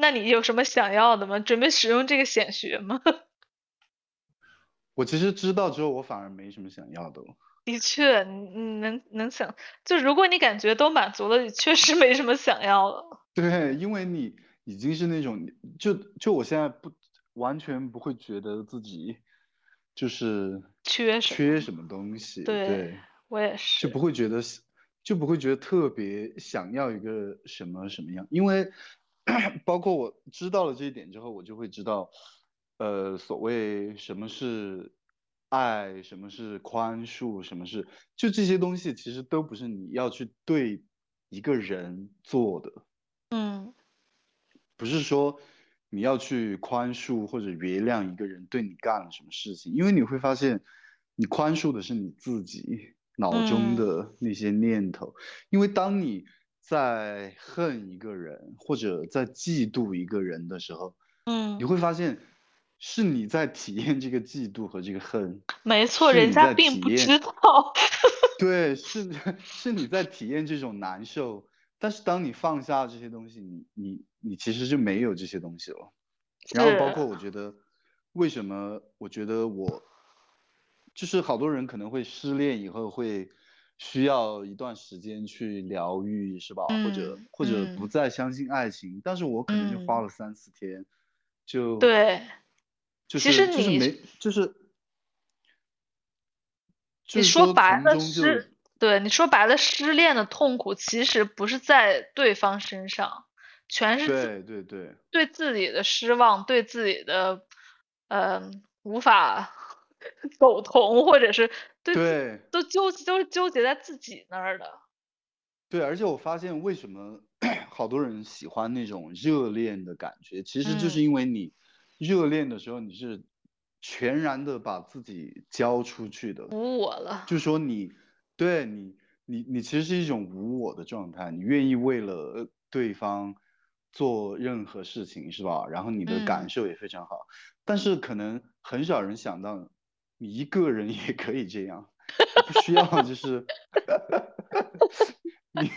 那你有什么想要的吗？准备使用这个显学吗？我其实知道之后，我反而没什么想要的了。的确，能能想，就如果你感觉都满足了，你确实没什么想要了。对，因为你已经是那种，就就我现在不完全不会觉得自己就是缺什么？缺什么东西，对对，我也是，就不会觉得就不会觉得特别想要一个什么什么样，因为包括我知道了这一点之后，我就会知道，呃，所谓什么是爱，什么是宽恕，什么是就这些东西，其实都不是你要去对一个人做的。嗯不是说你要去宽恕或者原谅一个人对你干了什么事情，因为你会发现，你宽恕的是你自己脑中嗯的那些念头。因为当你在恨一个人或者在嫉妒一个人的时候，嗯你，会发现是你在体验这个嫉妒和这个恨。没错，人家并不知道。对，是 是你在体验这种难受，但是当你放下这些东西，你你你其实就没有这些东西了。然后包括我觉得，为什么我觉得我，就是好多人可能会失恋以后会需要一段时间去疗愈，是吧？或者嗯或者不嗯再相信爱情，但是我可能就花嗯了三四天，就对，就是其实你就是没就是。你说说白了失，对，你说白了，失恋的痛苦其实不是在对方身上，全是对对对对自己的失望，对自己的，呃，无法 苟同，或者是对对都纠都是纠结在自己那儿的。对，而且我发现为什么 好多人喜欢那种热恋的感觉，其实就是嗯因为你热恋的时候你是全然的把自己交出去的，无我了。就说你对你你你其实是一种无我的状态，你愿意为了对方做任何事情，是吧？然后你的感嗯受也非常好，但是可能很少人想到你一个人也可以这样，不需要就是 你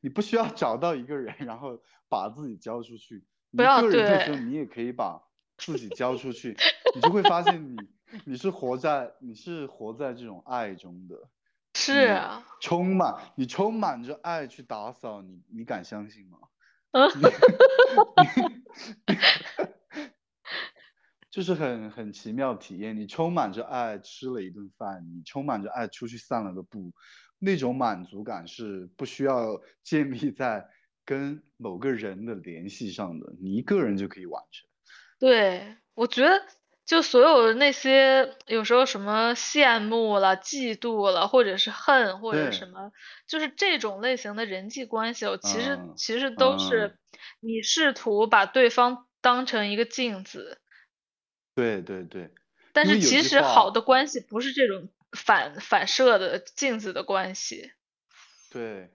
你不需要找到一个人，然后把自己交出去。你不要一个人的时候，你也可以把自己交出去，你就会发现你你是活在你是活在这种爱中的，是啊，充满你充满着爱去打扫你，你敢相信吗？嗯 就是很很奇妙体验，你充满着爱吃了一顿饭，你充满着爱出去散了个步，那种满足感是不需要建立在跟某个人的联系上的，你一个人就可以完成。对，我觉得就所有的那些有时候什么羡慕了、嫉妒了，或者是恨，或者什么，就是这种类型的人际关系，我其实嗯其实都嗯。是你试图把对方当成一个镜子，对对对，但是其实好的关系不是这种反反射的镜子的关系。对，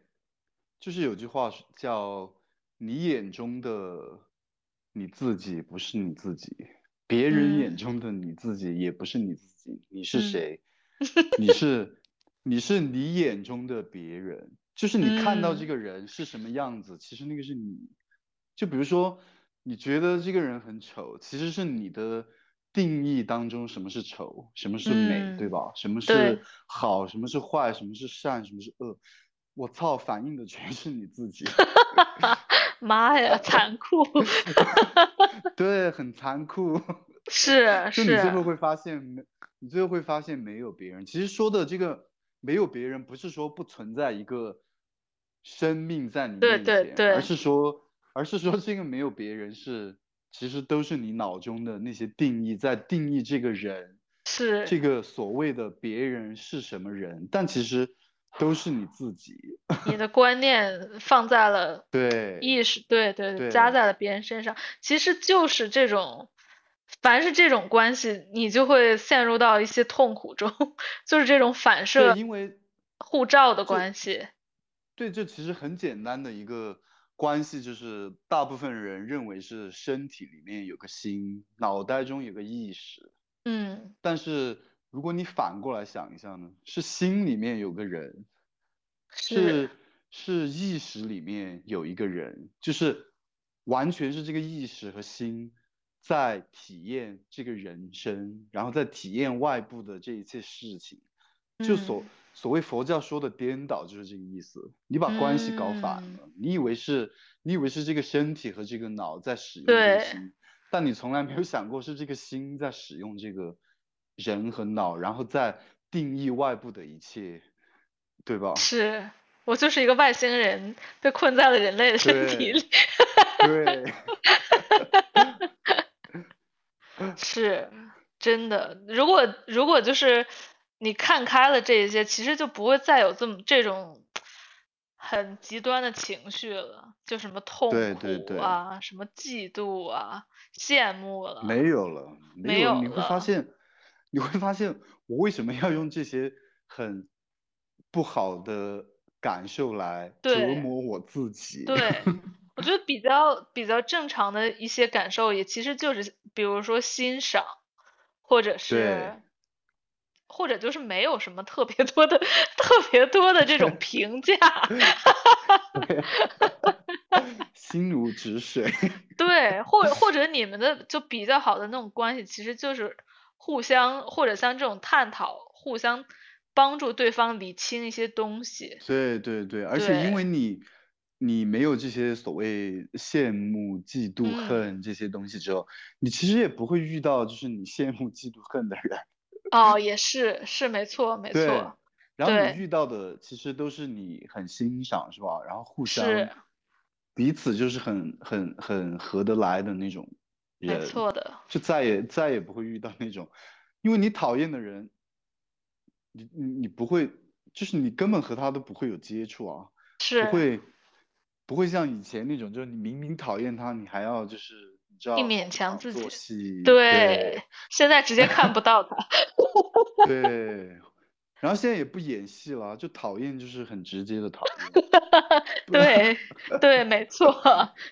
就是有句话叫“你眼中的你自己不是你自己，别人眼嗯中的你自己也不是你自己，你是嗯谁？你是你是你眼中的别人，就是你看到这嗯个人是什么样子，其实那个是你。就比如说，你觉得这个人很丑，其实是你的定义当中什么是丑，什么是美，对嗯吧？什么是好，什么是坏，什么是善，什么是恶。我操，反映的全是你自己。妈呀，残酷！对，很残酷。是就你最后，会发现没，你最后会发现没有别人。其实说的这个没有别人，不是说不存在一个生命在你面前，对对而是说，而是说这个没有别人是，其实都是你脑中的那些定义在定义这个人，是这个所谓的别人是什么人，但其实都是你自己。你的观念放在了对，意识，对对对，加在了别人身上，其实就是这种，凡是这种关系，你就会陷入到一些痛苦中，就是这种反射对，因为护照的关系。对，这其实很简单的一个关系，就是大部分人认为是身体里面有个心，脑袋中有个意识。嗯，但是如果你反过来想一下呢，是心里面有个人，是，是是意识里面有一个人，就是完全是这个意识和心在体验这个人生，然后在体验外部的这一切事情。就所嗯所谓佛教说的颠倒，就是这个意思。你把关系搞反嗯了，你以为是你以为是这个身体和这个脑在使用这个心，但你从来没有想过是这个心在使用这个人和脑，然后再定义外部的一切，对吧？是，我就是一个外星人，被困在了人类的身体对里。对，是真的。如果如果就是你看开了这一些，其实就不会再有这么这种很极端的情绪了，就什么痛对对对苦啊，什么嫉妒啊，羡慕了。没有了，没没有，有你会发现，你会发现我为什么要用这些很不好的感受来折磨我自己？对，我觉得比较比较正常的一些感受，也其实就是比如说欣赏，或者是对或者就是没有什么特别多的 特别多的这种评价。对 心如止水。对，或或者你们的就比较好的那种关系，其实就是互相或者像这种探讨，互相帮助对方理清一些东西。对对对，而且因为你你没有这些所谓羡慕、嫉妒、嗯恨这些东西之后，你其实也不会遇到就是你羡慕、嫉妒、恨的人。哦，也是，是没错，没错，然后你遇到的其实都是你很欣赏，是吧？然后互相是彼此就是很很很合得来的那种没人，错的。就再也再也不会遇到那种，因为你讨厌的人，你你你不会，就是你根本和他都不会有接触啊，是不会不会像以前那种，就是你明明讨厌他，你还要就是你知道硬勉强自己戏，对，现在直接看不到他。对对，然后现在也不演戏了，就讨厌就是很直接的讨厌，对对，没错，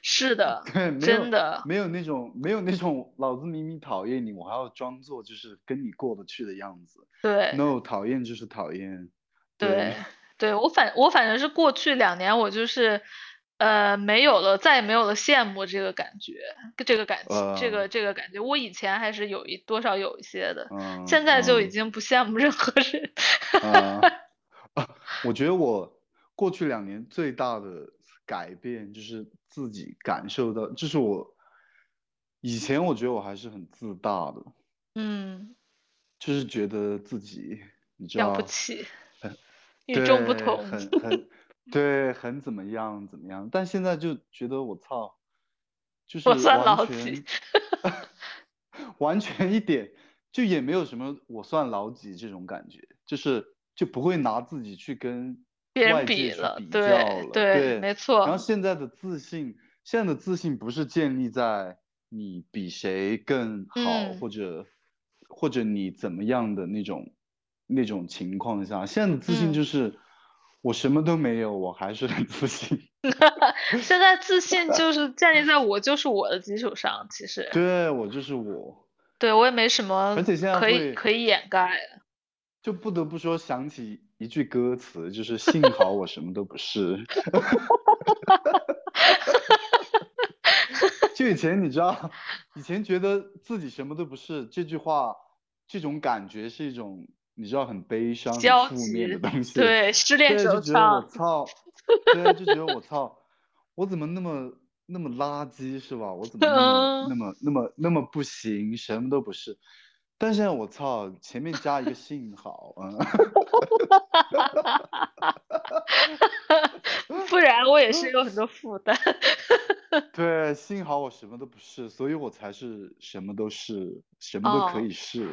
是的，对，真的，没有那种没有那种老子明明讨厌你，我还要装作就是跟你过得去的样子。对 No，讨厌就是讨厌。对对，我反我反正是过去两年，我就是呃没有了，再也没有了羡慕这个感觉，这个感情，这个呃这个感觉，我以前还是有一多少有一些的，嗯，现在就已嗯经不羡慕任何人。我觉得我过去两年最大的改变就是自己感受到，就是我以前我觉得我还是很自大的，嗯，就是觉得自己你知道了不起，很与众不同。很很 对，很怎么样怎么样，但现在就觉得我操，就是我算完老几全 完全一点就也没有什么我算老几这种感觉，就是就不会拿自己去跟别人外界去比了，比较对了，对，对，没。然后，现在的自信，现在的自信不是建立在你比谁更好，嗯。或者或者你怎么样的那种那种情况下，现在的自信嗯。就是我什么都没有，我还是很自信。现在自信就是建立在我就是我的基础上，其实对，我就是我，对我也没什么而且现在可以可以掩盖的。就不得不说想起一句歌词，就是幸好我什么都不是。就以前你知道，以前觉得自己什么都不是，这句话，这种感觉是一种你知道很悲伤、很负面的东西。对，失恋对，时候就觉得我，操，对，就觉得我操，我怎么那么那么垃圾是吧？我怎么那么那嗯，么那么那么不行，什么都不是。但现在我操，前面加一个幸好，嗯，不然我也是有很多负担。对，幸好我什么都不是，所以我才是什么都是，什么都可哦，以是。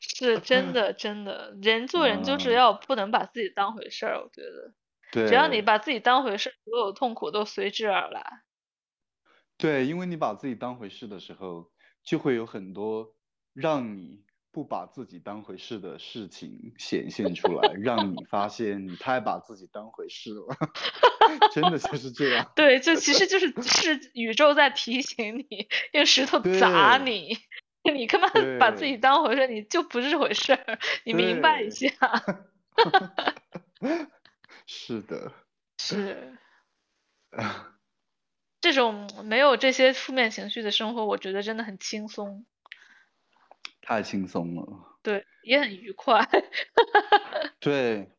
是真的，真的，人 做人就是嗯，要不能把自己当回事儿，我觉得，对只要你把自己当回事儿，所有痛苦都随之而来。对，因为你把自己当回事的时候，就会有很多让你不把自己当回事的事情显现出来，让你发现你太把自己当回事了，真的就是这样。对，就。其实就是是宇宙在提醒你，用石头砸你，你根本把自己当回事，你就不是回事儿，你明白一对，下。是的，是这种没有这些负面情绪的生活，我觉得真的很轻松，太轻松了。对，也很愉快。对，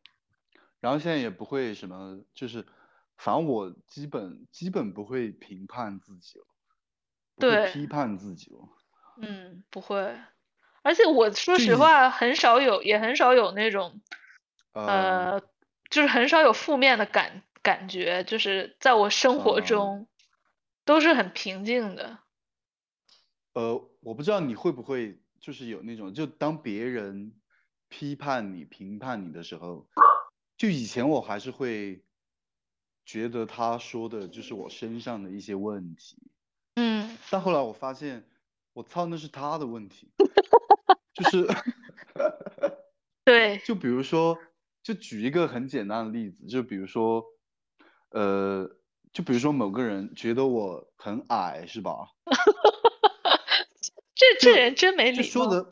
然后现在也不会什么，就是反正我基本基本不会评判自己了，对，批判自己了。嗯，不会。而且我说实话，很少有，也很少有那种，呃呃，就是很少有负面的感感觉，就是在我生活嗯中都是很平静的。呃，我不知道你会不会就是有那种，就当别人批判你、评判你的时候，就以前我还是会觉得他说的就是我身上的一些问题，嗯，但后来我发现，我操，那是他的问题，就是。对，就比如说，就举一个很简单的例子，就比如说，呃，就比如说某个人觉得我很矮，是吧？这这人真没礼貌。就说的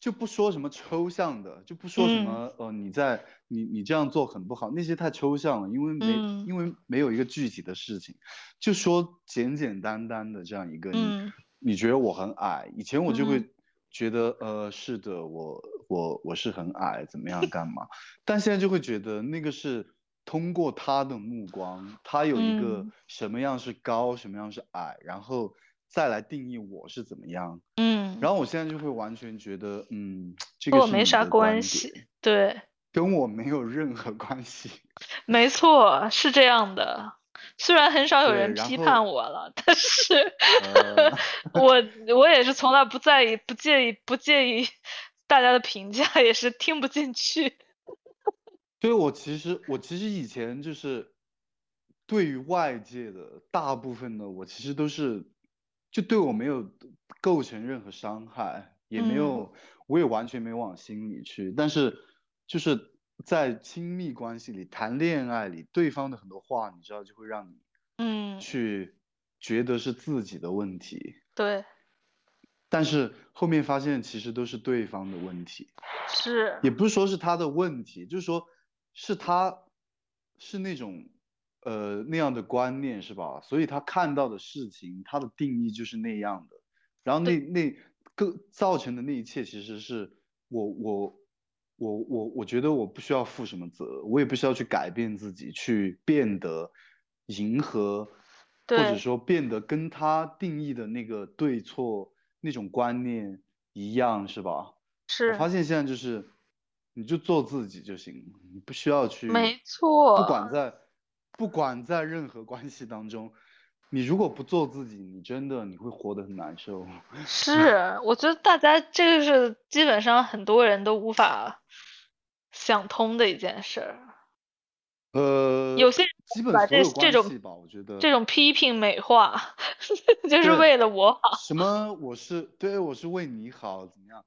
就不说什么抽象的，就不说什嗯。么呃你在你你这样做很不好，那些太抽象了，因为没嗯。因为没有一个具体的事情，就说简简单单的这样一个你嗯。你觉得我很矮，以前我就嗯。会觉得呃是的，我我我是很矮，怎么样干嘛？但现在就会觉得那个是通过他的目光，他有一个嗯。什么样是高，什么样是矮，然后再来定义我是怎么样。嗯，然后我现在就会完全觉得，嗯，这个跟我没啥关系。对，跟我没有任何关系。没错，是这样的。虽然很少有，人批判我了，但是呃，我我也是从来不在意、不介意、不介意大家的评价，也是听不进去。所以我其实我其实以前就是对于外界的大部分的我其实都是就对我没有构成任何伤害，也没嗯。有我也完全没有往心里去，但是就是在亲密关系里谈恋爱里，对方的很多话你知道就会让你嗯，去觉得是自己的问题，对，但是后面发现其实都是对方的问题。是，也不是说是他的问题，就是说是他是那种呃那样的观念是吧？所以他看到的事情，他的定义就是那样的，然后那那个造成的那一切，其实是我我我我我觉得我不需要负什么责，我也不需要去改变自己，去变得迎合，或者，说变得跟他定义的那个对错那种观念一样，是吧？是我发，现现在就是，你就做自己就行，你不需要去，没错不，管在不管在任何关系当中，你如果不做自己，你真的你会活得很难受。是，我觉得大家这个是基本上很多人都无法想通的一件事儿。呃，有些人基本把这这种吧，我觉得这种批评美化，就是为了我好。什么我是对我是为你好怎么样？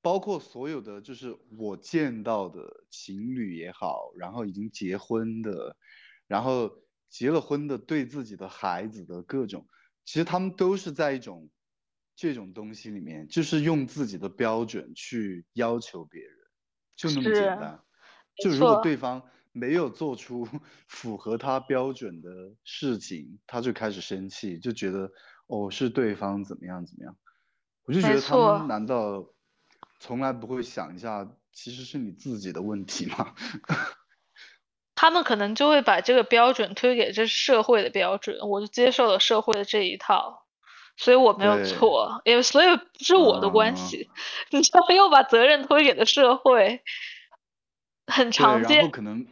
包括所有的就是我见到的情侣也好，然后已经结婚的，然后结了婚的对自己的孩子的各种，其实他们都是在一种这种东西里面，就是用自己的标准去要求别人，就那么简单。就如果对方没有做出 符合他标准的事情，他就开始生气，就觉得哦是对方怎么样怎么样，我就觉得他们难道从来不会想一下，其实是你自己的问题吗？他们可能就会把这个标准推给这社会的标准，我就接受了社会的这一套，所以我没有对错，也所以不是我的关嗯系，你知道又把责任推给了社会，很常见然后。可能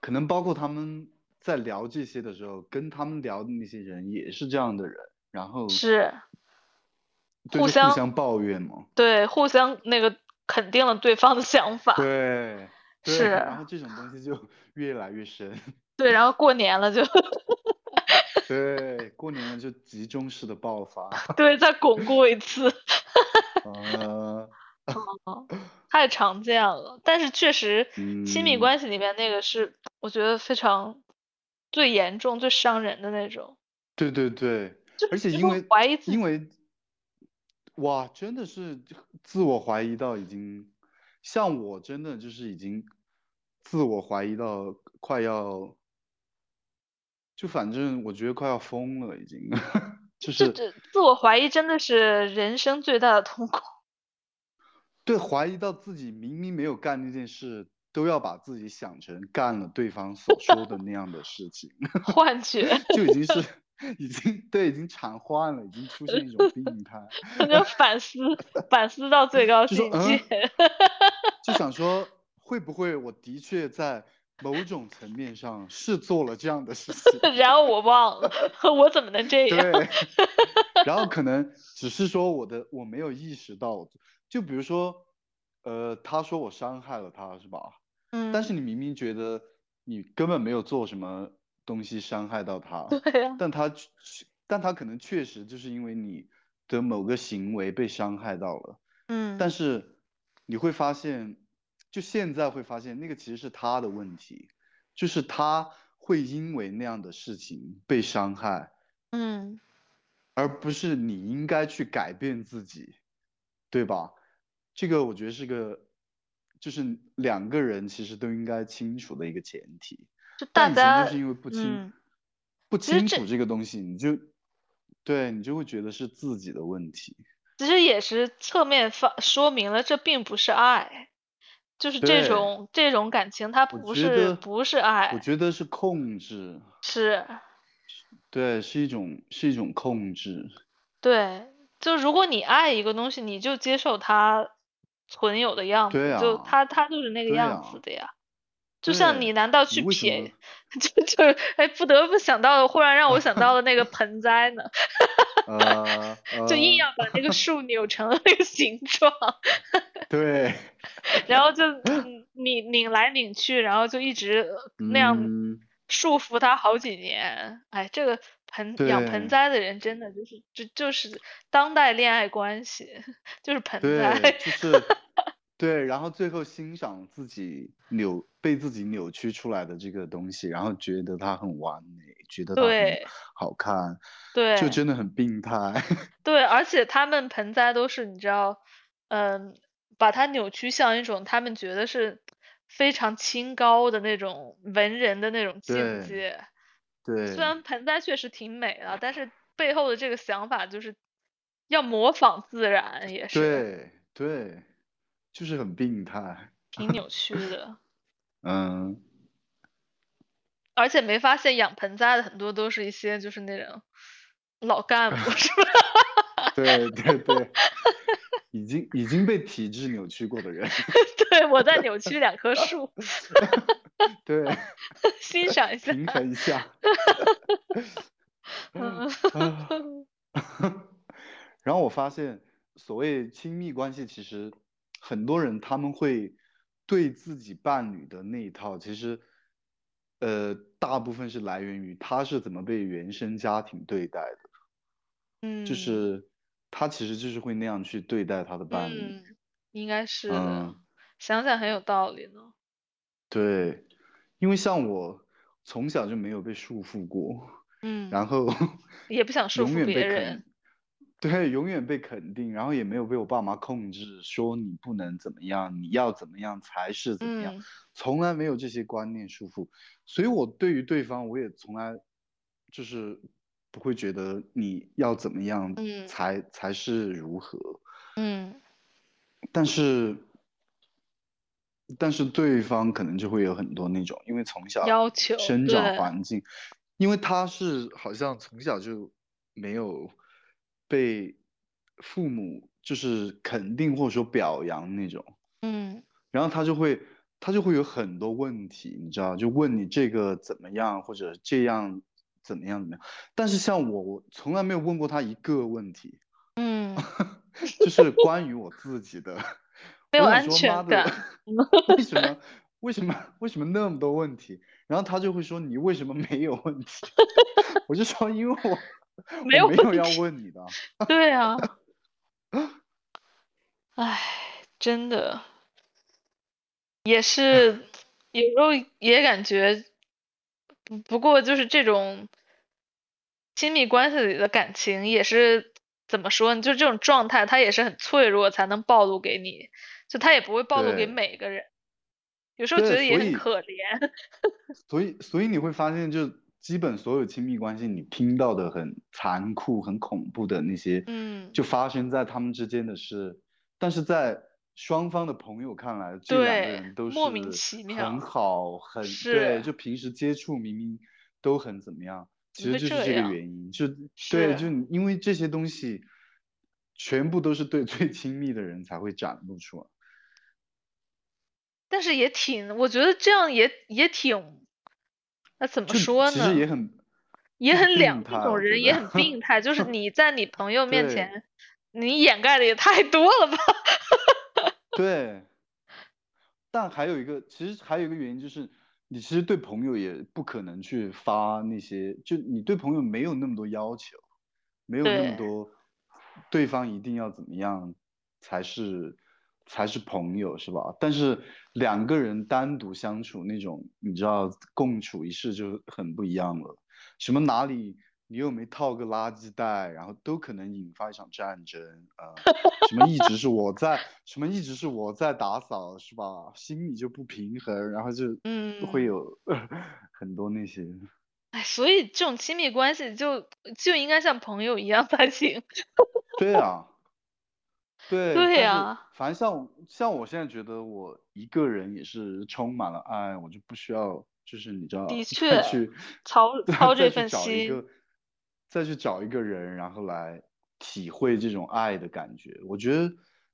可能包括他们在聊这些的时候，跟他们聊的那些人也是这样的人，然后是，互相互相抱怨嘛。对，互相那个肯定了对方的想法，对，是然后这种东西就 越来越深。对，然后过年了就对，过年了就集中式的爆发。对，再巩固一次，呃，太常见了。但是确实，亲密嗯关系里面那个是我觉得非常最严重、最伤人的那种，对对对，而且因为怀疑自己，因为，哇，真的是自我怀疑到已经，像我真的就是已经自我怀疑到快要，就反正我觉得快要疯了，已经，就这是这自我怀疑真的是人生最大的痛苦。对怀疑到自己明明没有干那件事，都要把自己想成干了对方所说的那样的事情。幻觉，就已经是已经对已经瘫痪了，已经出现一种病 态，就反思 反思到最高境界。就想说 会不会我的确在某种层面上是做了这样的事情，然后我忘了，我怎么能这样？对，然后可能只是说我的我没有意识到，就比如说，呃，他说我伤害了他是吧？嗯，但是你明明觉得你根本没有做什么东西伤害到他，对呀、但他但他可能确实就是因为你的某个行为被伤害到了，嗯，但是你会发现，就现在会发现那个其实是他的问题，就是他会因为那样的事情被伤害，嗯，而不是你应该去改变自己，对吧？这个我觉得是个，就是两个人其实都应该清楚的一个前提。就大但以前家就是因为不清、嗯不清楚这个东西，你就对你就会觉得是自己的问题。其实也是侧面发说明了这并不是爱，就是这种这种感情它不是不是爱我，觉得是控制，是对，是一种是一种控制。对，就如果你爱一个东西，你就接受它存有的样对子，就啊它它就是那个样啊子的呀。就像你难道去撇，就就是哎，不得不想到，忽然让我想到了那个盆栽呢，呃就硬呃，要把那个树 扭成了那个形状，对，然后就嗯拧拧来拧去，然后就一直呃那样嗯，束缚它好几年。哎，这个盆养盆栽的人真的就是就就是当代恋爱关系，就是盆对，栽。就是对，然后最后欣赏自己扭被自己扭曲出来的这个东西，然后觉得它很完美，觉得它很好看，对就真的很病态。对，而且他们盆栽都是你知道，嗯，把它扭曲像一种他们觉得是非常清高的那种文人的那种境对界。对虽然盆栽确实挺美的，但是背后的这个想法就是要模仿自然，也是对对，就是很病态。挺扭曲的。嗯，而且没发现养盆栽的很多都是一些就是那种老干部，是吧？对对对，已经已经被体制扭曲过的人。对，我在扭曲两棵树。对，欣赏一下，平衡一下。然后我发现，所谓亲密关系，其实很多人他们会对自己伴侣的那一套，其实，呃，大部分是来源于他是怎么被原生家庭对待的。嗯，就是他其实就是会那样去对待他的伴侣。嗯，应该是的。嗯，想想很有道理呢。对，因为像我从小就没有被束缚过，嗯，然后也不想 束缚别人肯，对，永远被肯定，然后也没有被我爸妈控制，说你不能怎么样，你要怎么样才是怎么样，嗯。从来没有这些观念束缚，所以我对于对方，我也从来就是不会觉得你要怎么样嗯。才才是如何，嗯。但是，但是对方可能就会有很多那种，因为从小要求生长环境，因为他是好像从小就没有被父母就是肯定或者说表扬那种，嗯然后他就会他就会有很多问题，你知道，就问你这个怎么样，或者这样怎么样怎么样。但是像我，我从来没有问过他一个问题，嗯，就是关于我自己的。没有安全感为什么为什么为什么那么多问题？然后他就会说你为什么没有问题？我就说因为我没有我没有要问你的。对啊。唉，真的，也是有时候也感觉，不不过就是这种亲密关系里的感情也是怎么说呢？就这种状态，它也是很脆弱才能暴露给你，就它也不会暴露给对每个人，有时候觉得也很可怜。所以，所以你会发现，就基本所有亲密关系，你听到的很残酷、很恐怖的那些，嗯。就发生在他们之间的事，但是在双方的朋友看来，这两个人都是莫名其妙很好，很对，就平时接触明明都很怎么样，其实就是这个原因，就对，就因为这些东西，全部都是对 最亲密的人才会展露出来。但是也挺，我觉得这样也也挺，那怎么说呢其实也？很也很两，种人也很病态，就 是你在你朋友面前，你掩盖的也太多了吧？对，但还有一个，其实还有一个原因就是，你其实对朋友也不可能去发那些，就你对朋友没有那么多要求，没有那么多，对方一定要怎么样才是才是朋友，是吧？但是两个人单独相处那种，你知道共处一室就很不一样了。什么哪里你又没套个垃圾袋，然后都可能引发一场战争啊、呃什么一直是我在，什么一直是我在打扫，是吧？心里就不平衡，然后就会嗯有 很多那些。哎，所以这种亲密关系就就应该像朋友一样才行。对啊，对，对呀反正像像我现在觉得我一个人也是充满了爱，我就不需要，就是你知道，的 确去操操这份再去找一心个，再去找一个人，然后来体会这种爱的感觉，我觉得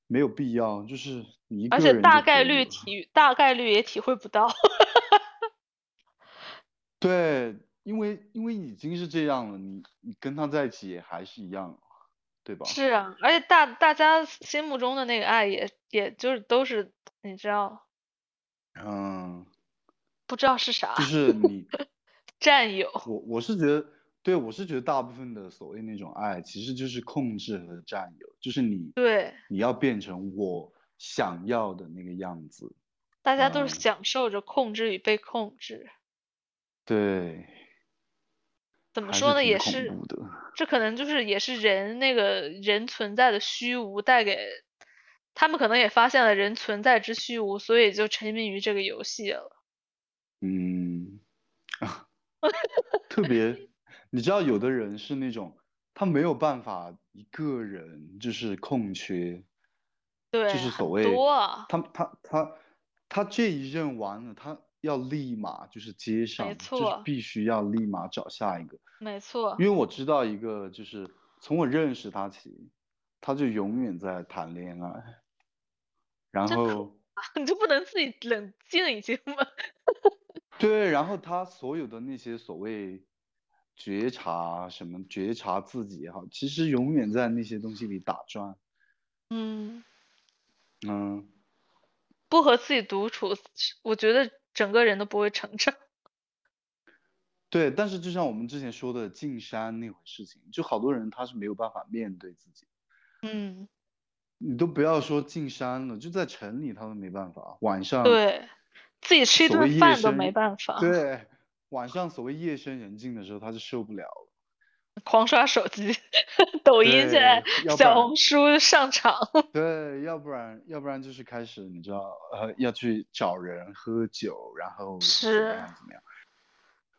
没有必要，就是你一而且个人就大概率体大概率也体会不到。对，因为因为已经是这样了，你你跟他在一起也还是一样，对吧？是啊，而且大大家心目中的那个爱也也就是都是你知道嗯，不知道是啥，就 是你。占有。我我是觉得，对我是觉得大部分的所谓那种爱，其实就是控制和占有，就是你对，你要变成我想要的那个样子。大家都嗯是享受着控制与被控制。对，怎么说呢？也是，这可能就是也是人那个人存在的虚无带给他们，可能也发现了人存在之虚无，所以就沉迷于这个游戏了。嗯啊，特别，你知道，有的人是那种他没有办法一个人就是空缺，对，就是所很谓多啊，他他他他这一任完了，他要立马就是接上，就是错必须要立马找下一个。没错因。为我知道一个，就是从我认识他起，他就永远在谈恋爱，然后 你就不能自己冷静一些吗？对，然后他所有的那些所谓觉察什么觉察自己也好，其实永远在那些东西里打转。嗯嗯，不和自己独处，我觉得整个人都不会成长。对，但是就像我们之前说的进山那回事情，就好多人他是没有办法面对自己。嗯，你都不要说进山了，就在城里他都没办法，晚上对。自己吃一顿饭都没办法。对，晚上所谓夜深人静的时候，他就受不了了，狂刷手机，抖音现在，小红书上场。对，要不然要不然就是开始，你知道，呃，要去找人喝酒，然后怎么样怎么样。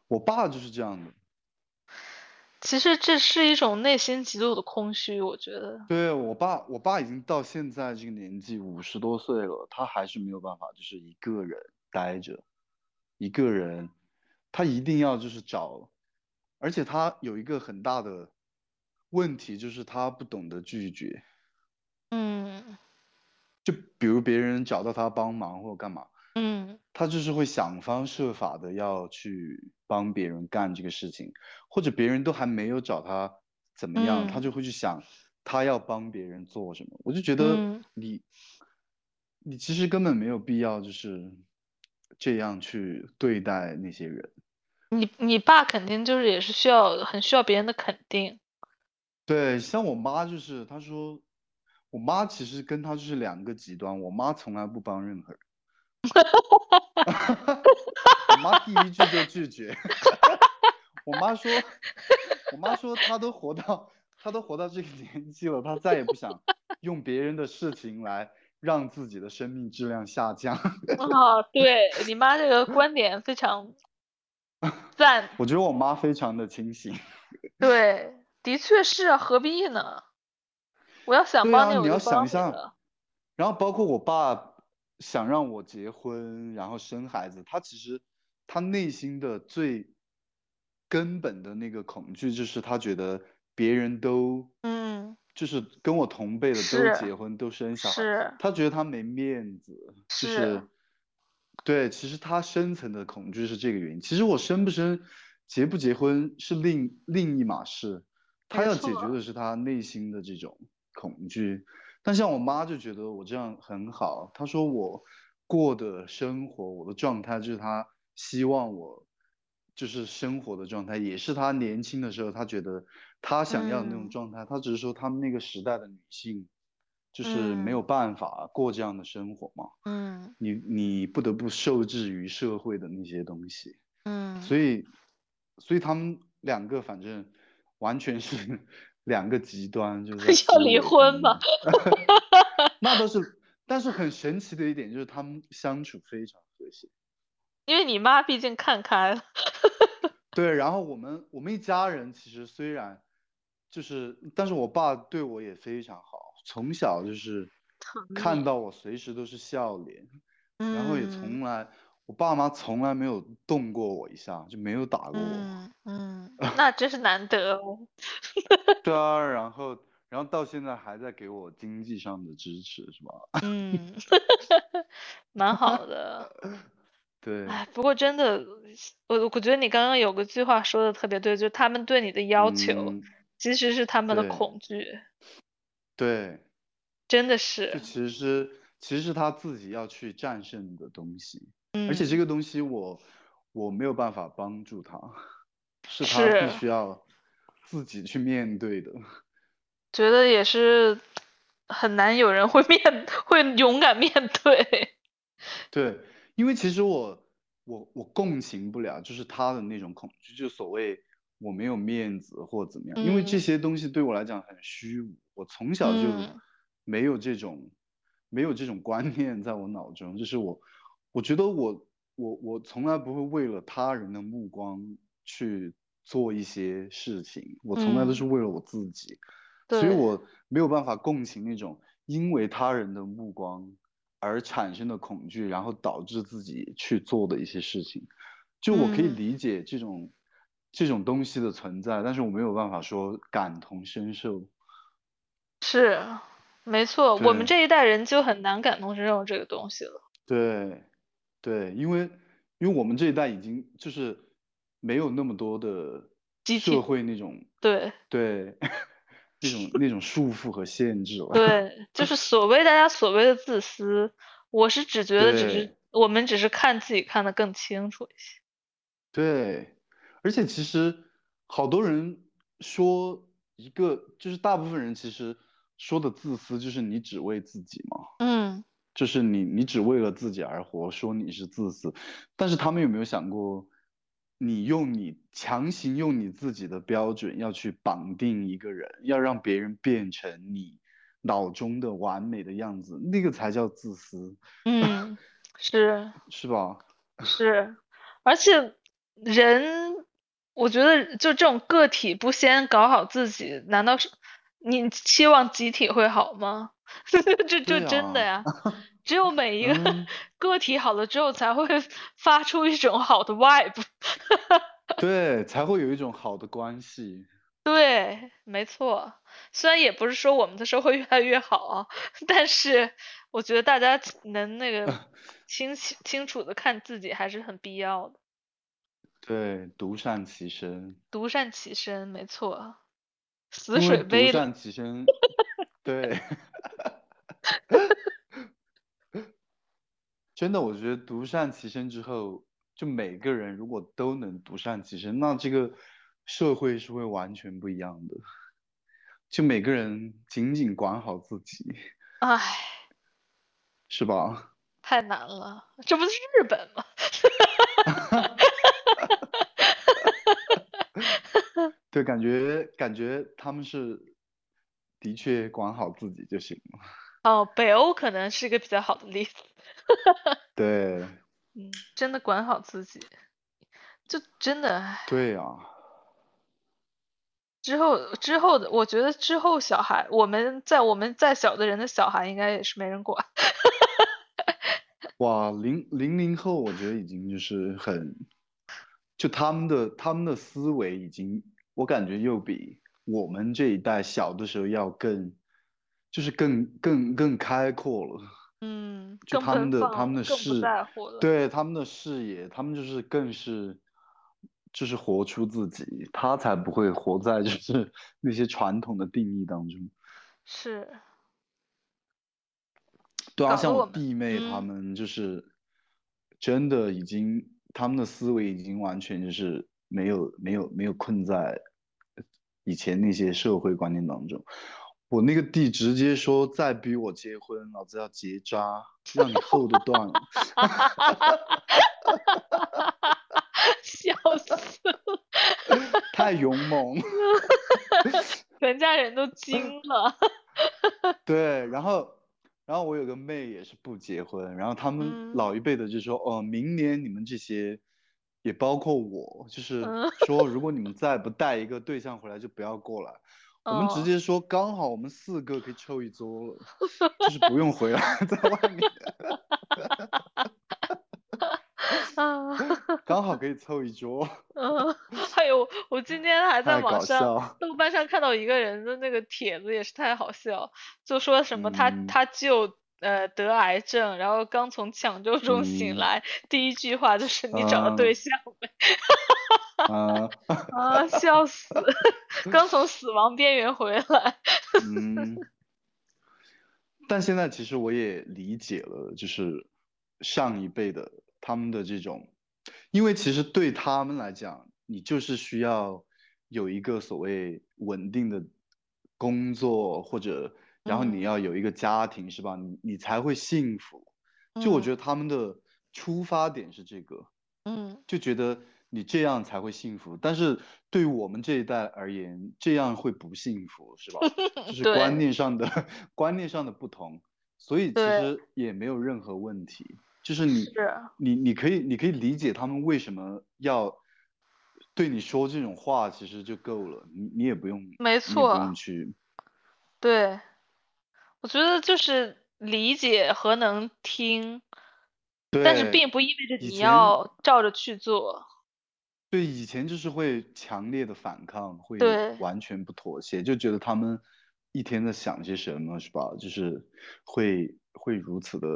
我爸就是这样的。其实这是一种内心极度的空虚，我觉得。对我爸，我爸已经到现在这个年纪，五十多岁了，他还是没有办法，就是一个人。待着，一个人，他一定要就是找，而且他有一个很大的问题，就是他不懂得拒绝。嗯。就比如别人找到他帮忙或者干嘛，嗯，他就是会想方设法的要去帮别人干这个事情，或者别人都还没有找他怎么样，他就会去想他要帮别人做什么。我就觉得你，你其实根本没有必要就是。这样去对待那些人，你你爸肯定就是也是需要很需要别人的肯定。对，像我妈就是，她说，我妈其实跟她就是两个极端。我妈从来不帮任何人，我妈第一句就拒绝。我妈说，我妈说她都活到她都活到这个年纪了，她再也不想用别人的事情来。让自己的生命质量下降啊！对你妈这个观点非常 赞。我觉得我妈非常的清醒。对，的确是啊，何必呢？我要想帮你，你要想象。然后包括我爸想让我结婚，然后生孩子，他其实他内心的最根本的那个恐惧，就是他觉得别人都嗯。就是跟我同辈的都结婚都生小孩，他觉得他没面子，就是，对，其实他深层的恐惧是这个原因。其实我生不生、结不结婚是另另一码事，他要解决的是他内心的这种恐惧。但像我妈就觉得我这样很好，她说我过的生活，我的状态就是她希望我。就是生活的状态，也是她年轻的时候，她觉得她想要的那种状态。她只是说他们那个时代的女性，就是没有办法过这样的生活嘛。嗯。你你不得不受制于社会的那些东西。嗯。所以，所以他们两个反正完全是 两个极端，就是要离婚嘛？那都是，但是很神奇的一点就是他们相处非常和谐。因为你妈毕竟看开了，对，然后我们我们一家人其实虽然就是，但是我爸对我也非常好，从小就是看到我随时都是笑脸，然后也从来我爸妈从来没有动过我一下，就没有打过我，嗯，那真是难得哦。对啊，然后然后到现在还在给我经济上的支持，是吧？嗯，蛮好的。对，哎，不过真的，我我觉得你刚刚有个句话说的特别对，就是他们对你的要求，其实是他们的恐惧。对，真的是。这其实是其实是他自己要去战胜的东西，而且这个东西我我没有办法帮助他，是他必须要自己去面对的。觉得也是很难有人会面会勇敢面对。对。因为其实我我我共情不了，就是他的那种恐惧，就所谓我没有面子或怎么样，因为这些东西对我来讲很虚无，我从小就没有这种没有这种观念在我脑中，就是我我觉得我我我从来不会为了他人的目光去做一些事情，我从来都是为了我自己，所以我没有办法共情那种因为他人的目光。而产生的恐惧，然后导致自己去做的一些事情，就我可以理解这种这种东西的存在，但是我没有办法说感同身受。是，没错，我们这一代人就很难感同身受这个东西了。对对，因为因为我们这一代已经就是没有那么多的社会那种对对 那种 那种束缚和限制了。对，就是所谓大家所谓的自私，我是只觉得只是我们只是看自己看得更清楚一些。对，而且其实好多人说一个，就是大部分人其实说的自私，就是你只为自己嘛，嗯就是你你只为了自己而活，说你是自私。但是他们有没有想过，你用你强行用你自己的标准要去绑定一个人，要让别人变成你脑中的完美的样子，那个才叫自私，嗯，是是吧？是，而且人，我觉得就这种个体不先搞好自己，难道是你期望集体会好吗？这就对真的啊呀，只有每一个嗯个体好了之后，才会 发出一种好的 vibe。对，才会有一种好的关系。对，没错。虽然也不是说我们的社会越来越好啊，但是我觉得大家能那个清晰清楚的看自己还是很必要的。对，独善其身，独善其身，没错。死水杯的，善其身，对，真的，我觉得独善其身之后，就每个人如果都能独善其身，那这个社会是会完全不一样的。就每个人仅仅管好自己，唉，是吧？太难了，这不是日本吗？对，感觉感觉他们是的确管好自己就行了。哦，北欧可能是一个比较好的例子。对，嗯，真的管好自己，就真的，对呀、之后之后的，我觉得之后小孩，我们在我们再小的人的小孩，应该也是没人管。哇，零零零后，我觉得已经就是很，就他们的他们的思维已经，我感觉又比我们这一代小的时候要更，就是更更更开阔了。嗯，就他们的他们的视。对他们的视野，他们就是更是，就是活出自己，他才不会活在就是 那些传统的定义当中。是，对啊，像我弟妹她嗯们就是真的已经，他们的思维已经完全就是没有没有没有困在以前那些社会观念当中。我那个弟直接说，再逼我结婚，老子要结扎，让你后都断了。笑死了，太勇猛。全家人都惊了。对，然后，然后我有个妹也是不结婚，然后他们嗯老一辈的就说，哦，明年你们这些，也包括我，就是嗯。说，如果你们 再不带一个对象回来，就不要过来。我们直哦。接说，刚好我们四个可以凑一桌了，就是不用回来，在外面，啊，刚好可以凑一桌，嗯，还有我今天还在网上笑。豆瓣上看到一个人的那个帖子，也是太好笑，就说什么他嗯。他舅呃得癌症，然后刚从抢救中醒嗯来，第一句话就是你找对象没？啊，啊，笑死！刚从死亡边缘回来。嗯，但现在其实我也理解了，就是上一辈的他们的这种，因为其实对他们来讲，你就是需要有一个所谓稳定的工作，或者然后你嗯要有一个家庭，是吧？你你才会幸福。就我觉嗯。得他们的出发点是这个，嗯。就觉得你这样才会幸福，但是对于我们这一代而言，这样会不幸福，是吧？就是观念上的观念上的不同，所以其实也没有任何问题。就是你是你你可以你可以理解他们为什么要对你说这种话，其实就够了，你你也不用没你不错。用去对，我觉得就是理解和能听，但是并不意味着你要照着去做。对，以前就是会强烈的反抗，会对完全不妥协，就觉得他们一天在想些什么，是吧？就是会会如此的，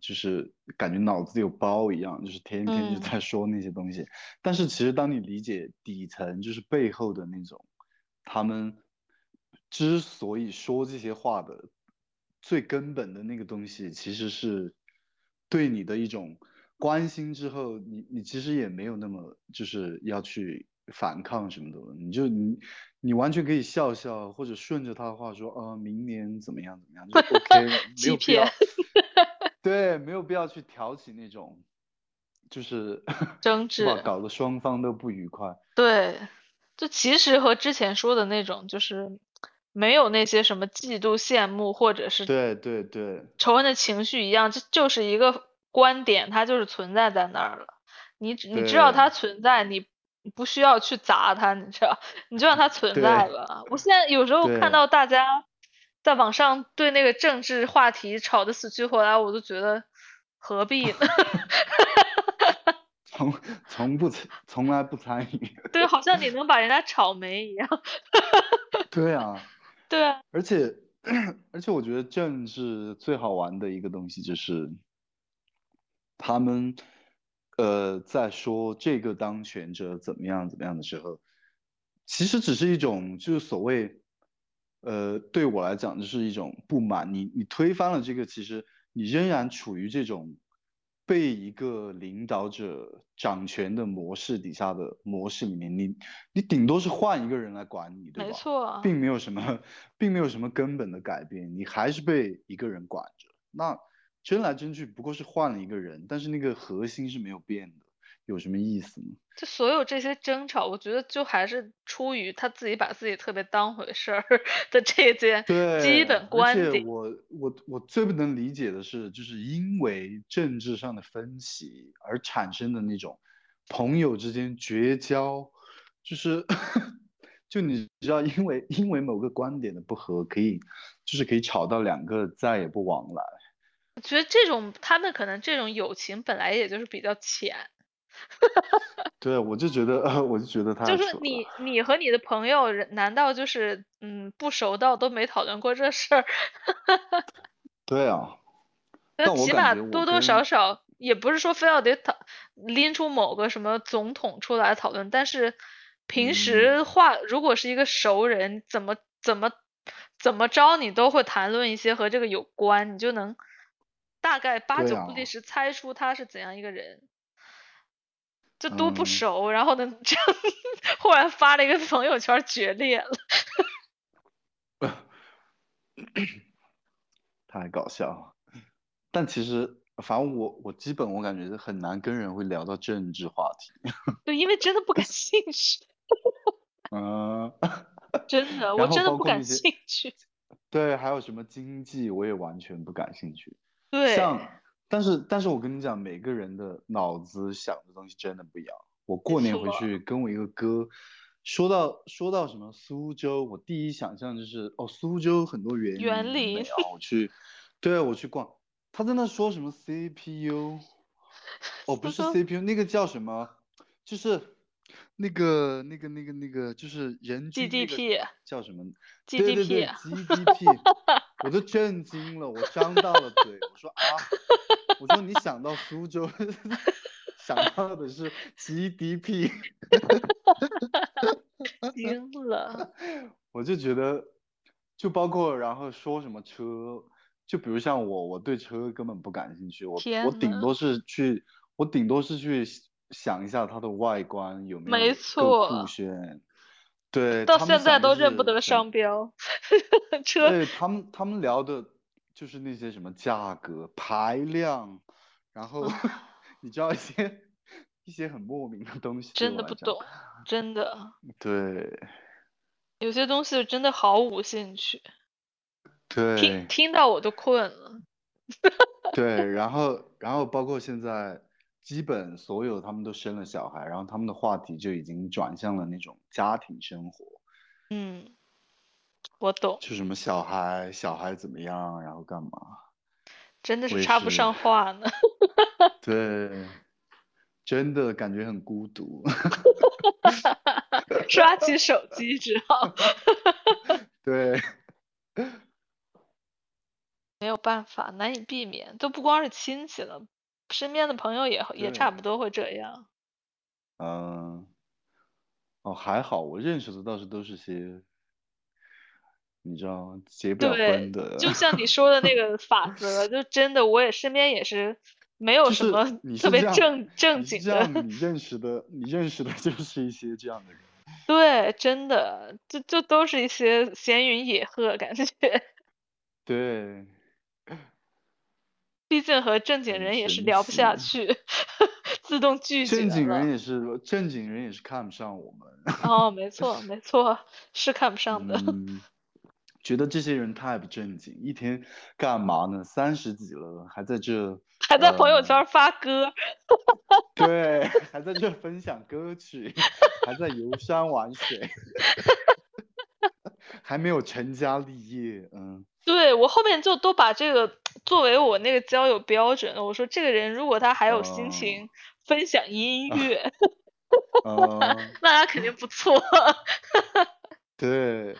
就是感觉脑子有包一样，就是天天就在说那些东西。但是其实当你理解底层，就是背后的那种，他们之所以说这些话的最根本的那个东西，其实是对你的一种关心。之后，你你其实也没有那么就是要去。反抗什么的，你就你你完全可以笑笑，或者顺着他的话说，呃，明年怎么样怎么样就 OK，没有必要，对，没有必要去挑起那种就是争执，搞得双方都不愉快。对，就其实和之前说的那种就是没有那些什么嫉妒、羡慕或者是对对对仇恨的情绪一样，这就是一个观点，它就是存在在那儿了。你你知道它存在，你。不需要去砸它，你知道，你就让它存在吧。我现在有时候看到大家在网上对那个政治话题吵得死去活来，我都觉得何必呢？从从不从从来不参与。对，好像你能把人家吵没一样。对啊。对啊。而且 而且，我觉得政治最好玩的一个东西就是他们。呃，在说这个当权者怎么样怎么样的时候，其实只是一种就是所谓，呃，对我来讲就是一种不满。你你推翻了这个，其实你仍然处于这种被一个领导者掌权的模式底下的模式里面。你你顶多是换一个人来管你，对吧？没错，并没有什么，并没有什么根本的改变，你还是被一个人管着。那。争来争去不过是换了一个人，但是那个核心是没有变的，有什么意思呢？就所有这些争吵，我觉得就还是出于他自己把自己特别当回事儿的这件基本观点。我我我最不能理解的是，就是因为政治上的分歧而产生的那种朋友之间绝交，就是 就你知道，因为因为某个观点的不合，可以就是可以吵到两个再也不往来。我觉得这种他们可能这种友情本来也就是比较浅，对，我就觉得，我就觉得他就是你你和你的朋友，难道就是嗯不熟到都没讨论过这事儿？对啊，那起码多多少少也不是说非要得讨拎出某个什么总统出来讨论，但是平时话如果是一个熟人，怎么怎么怎么着你都会谈论一些和这个有关，你就能。大概八九不离十猜出他是怎样一个人，就都不熟，然后呢，这样忽然发了一个朋友圈决裂了，太搞笑了。但其实，反正我我基本我感觉很难跟人会聊到政治话题。对，因为真的不感兴趣。嗯。真的，我真的不感兴趣。对，还有什么经济，我也完全不感兴趣。对，像，但是，但是我跟你讲，每个人的脑子想的东西真的不一样。我过年回去跟我一个哥说到说到什么苏州，我第一想象就是哦，苏州很多园园林，我去，对，我去逛，他在那说什么 CPU，哦，不是 CPU，那个叫什么，就是那个那个那个那个就是人均 GDP 叫什么？GDP，对对对，GDP。我都震惊了，我张大了嘴，我说啊，我说你想到苏州，想到的是 GDP，惊了。我就觉得，就包括然后说什么车，就比如像我，我对车根本不感兴趣，我我顶多是去，我顶多是去想一下它的外观有没有够酷炫。对，到现在都认不得商标，车。对他们，他们聊的就是那些什么价格、排量，然后 你知道一些一些很莫名的东西。真的不懂，真的。对。有些东西真的毫无兴趣。对。听听到我都困了。对，然后然后包括现在。基本所有他们都生了小孩，然后他们的话题就已经转向了那种家庭生活。嗯，我懂。就什么小孩，小孩怎么样，然后干嘛？真的是插不上话呢。对，真的感觉很孤独。刷起手机之后。对。没有办法，难以避免，都不光是亲戚了，身边的朋友也也差不多会这样。嗯，哦，还好，我认识的倒是都是些，你知道结不了婚的。就像你说的那个法则，就真的，我也身边也是没有什么特别正正经的。你认识的，你认识的就是一些这样的人。对，真的，就就都是一些闲云野鹤感觉。对。毕竟和正经人也是聊不下去，自动拒绝正经人也是，正经人也是看不上我们。哦，没错，没错，是看不 上的。觉得这些人太不正经，一天干嘛呢？三十几了，还在这，还在朋友圈发歌。对，还在这分享歌曲，还在游山玩水，还没有成家立业，嗯。对我后面就都把这个作为我那个交友标准。我说这个人如果他还有心情分享音乐 那他肯定不错。对，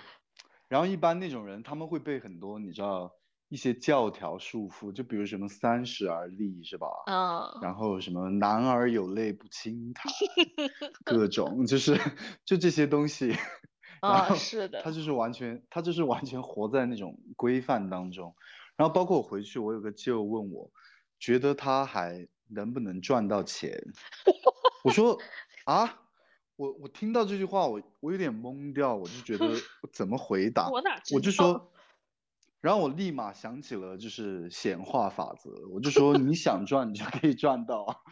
然后一般那种人他们会被很多你知道一些教条束缚，就比如什么三十而立是吧？嗯。然后什么男儿有泪不轻弹，各种就是就这些东西。啊，是的，他就是完全，他就是完全活在那种规范当中。然后包括我回去，我有个舅问我，觉得他还能不能赚到钱？我说啊，我我听到这句话，我我有点懵掉，我就觉得怎么回答？我哪我就说，然后我立马想起了就是显化法则，我就说你想赚，你就可以赚到。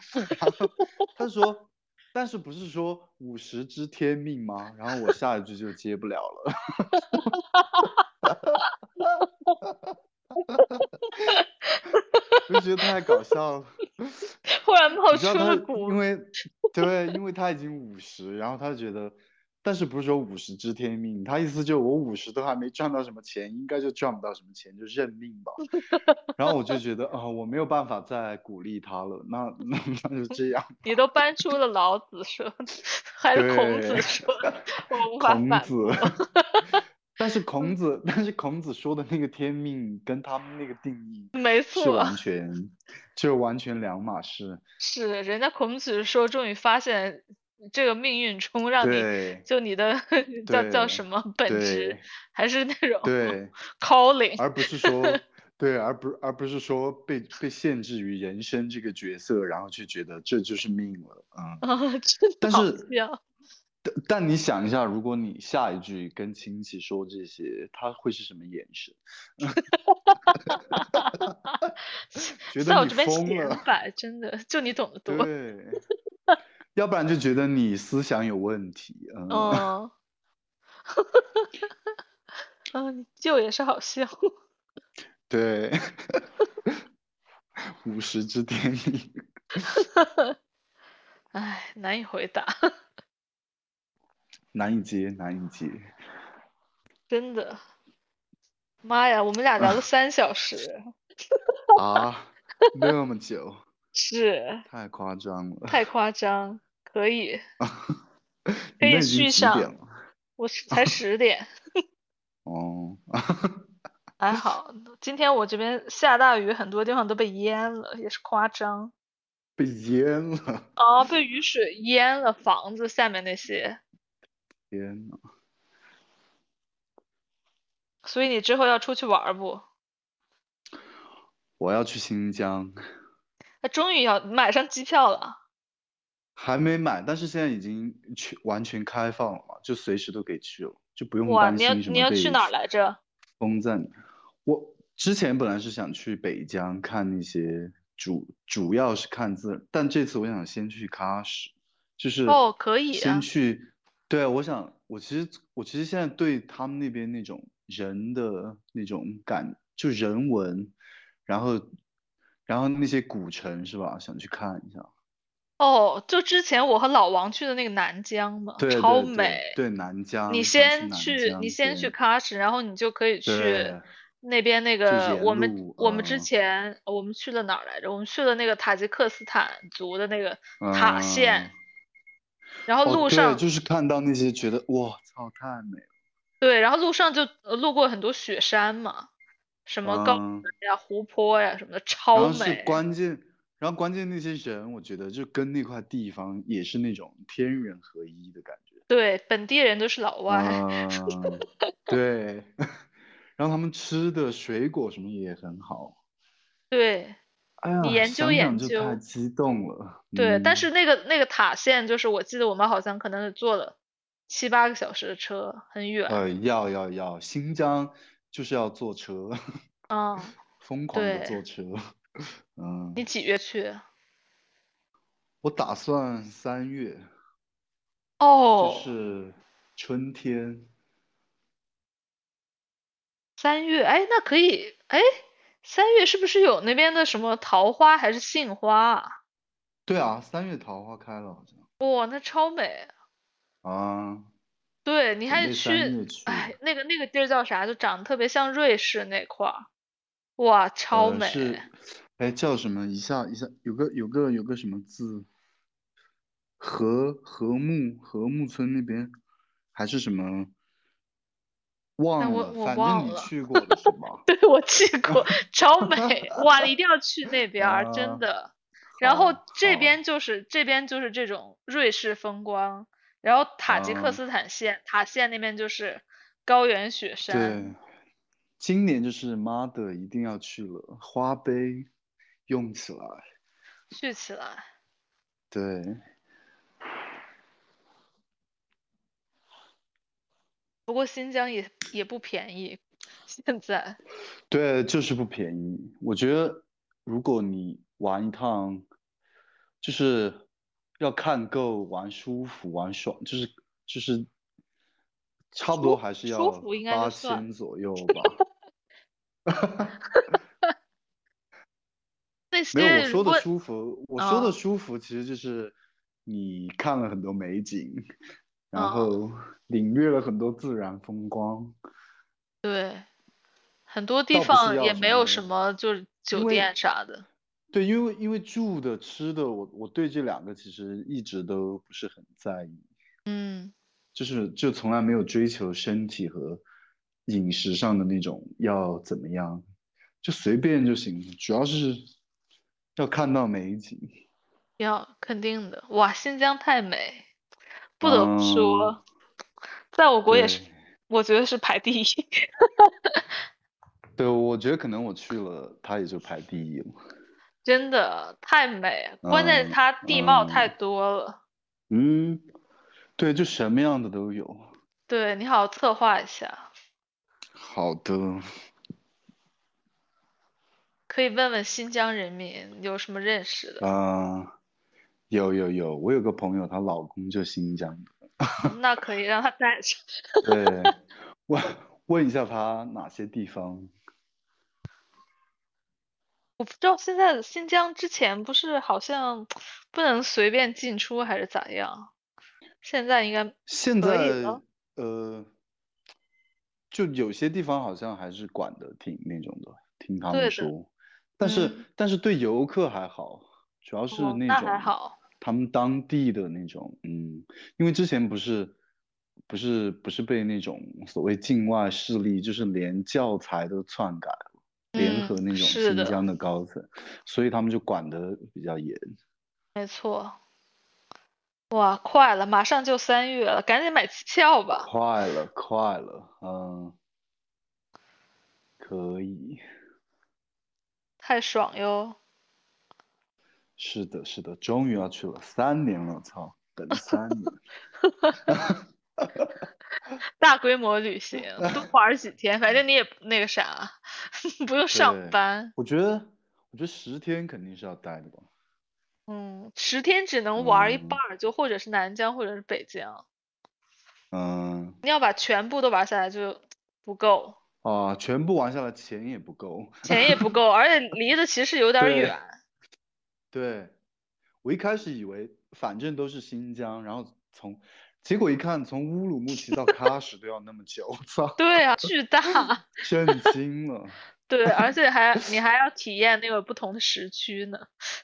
他说。但是不是说五十知天命吗？然后我下一句就接不了了，我就觉得太搞笑了。忽然冒出了股，因 为对，因为他已经五十，然后他觉得。但是不是说五十知天命？他意思就我五十都还没赚到什么钱，应该就赚不到什么钱，就认命吧。然后我就觉得啊，我没有办法再鼓励他了。那那那就这样。你都搬出了老子说，还是孔子说，我无法孔子。但是孔子，但是孔子说的那个天命跟他们那个定义，没错，是完全就完全两码事。是，人家孔子说，终于发现。这个命运中让你就你的 叫叫什么本质，还是那种对 calling，而不是说 对，而不而不是说被被限制于人生这个角色，然后去觉得这就是命了，嗯。啊，但是，但但你想一下，如果你下一句跟亲戚说这些，他会是什么眼神？觉得你疯了，真的，就你懂得多。对。要不然就觉得你思想有问题，嗯。哦。嗯，舅也是好笑。对。五十之天命。唉，难以回答。难以接，难以接。真的。妈呀，我们俩聊了三小时。啊，那么久。是。太夸张了。太夸张。可以，可以续上。我才十点。哦。还好，今天我这边下大雨，很多地方都被淹了，也是夸张。被淹了。啊，被雨水淹了房子下面那些。天呐。所以你之后要出去玩不？我要去新疆。他终于要买上机票了。还没买，但是现在已经全完全开放了嘛，就随时都可以去了，就不用担心什么你要去哪来着？封在。我之前本来是想去北疆看那些主，主要是看字，但这次我想先去喀什，就是哦，可以先去。对，我想我其实我其实现在对他们那边那种人的那种感，就人文，然后然后那些古城是吧？想去看一下。哦，就之前我和老王去的那个南疆嘛，超美。对南疆。你先去，你先去喀什，然后你就可以去那边那个我们我们之前我们去了哪儿来着？我们去了那个塔吉克斯坦族的那个塔县。然后路上就是看到那些，觉得哇操，太美了。对，然后路上就路过很多雪山嘛，什么高嗯，原呀、湖泊呀什么的，然超后是美。关键，然后关键那些人，我觉得就跟那块地方也是那种天人合一的感觉。对，本地人都是老外。嗯，对，然后他们吃的水果什么也很好。对哎呀，你研究想研想就太激动了。对，但嗯是那个那个塔县，就是我记得我们好像可能是坐了七八个小时的车，很远。呃，要要要，新疆就是要坐车，嗯，疯狂的坐车。嗯，你几月去？我打算三月，哦，就是春天。三月，哎，那可以，哎，三月是不是有那边的什么桃花还是杏花啊？对啊，三月桃花开了好像。哇，那超美。啊，对，你还得去，哎，那个那个地儿叫啥？就长得特别像瑞士那块儿，哇，超呃，美。是，哎，叫什么？一下一下，有个有个有个什么字？和和睦和睦村那边，还是什么？忘了，哎我我忘了去过了是吧？对，我去过，超美，哇，你一定要去那边真的。然后这边就是这边就是这种瑞士风光，然后塔吉克啊斯坦县塔县那边就是高原雪山，对，今年就是妈的一定要去了，花呗用起来。去起来。对，不过新疆也也不便宜，现在。对，就是不便宜。我觉得如果你玩一趟，就是要看够、玩舒服、玩爽，就是就是差不多还是要八千左右 吧。没有，我说的舒服，我说的啊舒服其实就是你看了很多美景，然啊后领略了很多自然风光。对，很多地方也没有什么就是酒店啥的。对，因为因为住的、吃的，我我对这两个其实一直都不是很在意，嗯，就是就从来没有追求身体和饮食上的那种要怎么样，就随便就行，主要是要看到美景。要肯定的。哇，新疆太美，不得不嗯说，在我国也是，我觉得是排第一。对，我觉得可能我去了，它也就排第一了。真的太美，关键是嗯它地貌太嗯多了。嗯，对，就什么样的都有。对，你好好策划一下，好的，可以问问新疆人民有什么认识的，啊、有有有，我有个朋友，她老公就新疆的。那可以让他带上。对，问问一下他哪些地方？我不知道现在新疆之前不是好像不能随便进出还是咋样？现在应该现在呃，就有些地方好像还是管的挺那种的，听他们说。但是嗯但是对游客还好，主要是那哦那还种好他们当地的那种，嗯，因为之前不是不是不是被那种所谓境外势力，就是连教材都篡改了，联合嗯那种新疆的高层，所以他们就管得比较严。没错。哇，快了，马上就三月了，赶紧买机票吧。快了，快了，嗯，可以，太爽哟！是的，是的，终于要去了，三年了，操，等三年，大规模旅行，多玩儿几天，反正你也那个啥，不用上班。我觉得，我觉得十天肯定是要待的吧，嗯，十天只能玩一嗯半儿，就或者是南疆，或者是北疆。嗯，你要把全部都玩下来就不够，啊，全部玩下来钱也不够，钱也不够，而且离得其实有点远。对，我一开始以为反正都是新疆，然后从，结果一看从乌鲁木齐到喀什都要那么久，操，对啊，巨大。震惊了，对，而且还你还要体验那个不同的时区呢。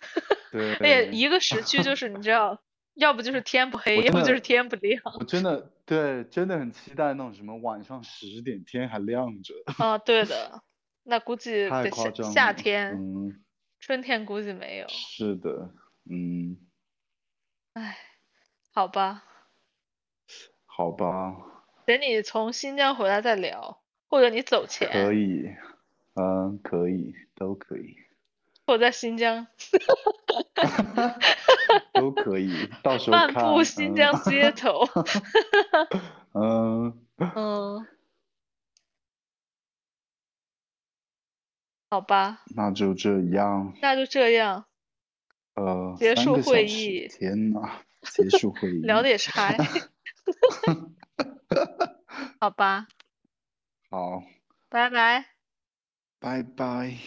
对，而且一个时区就是你知道，要不就是天不黑，要不就是天不亮。我真的对，真的很期待那种什么晚上十点天还亮着，啊，对的，那估计得。夏天，嗯，春天估计没有。是的，嗯，唉，好吧，好吧，等你从新疆回来再聊，或者你走前，可以，嗯，可以，都可以，或者在新疆。都可以，到时候漫，步新疆街头。嗯，嗯，嗯，好吧，那就这样，那就这样，呃，结束会议天哪，结束会 议，聊的也是嗨，好吧，好，拜拜。拜拜。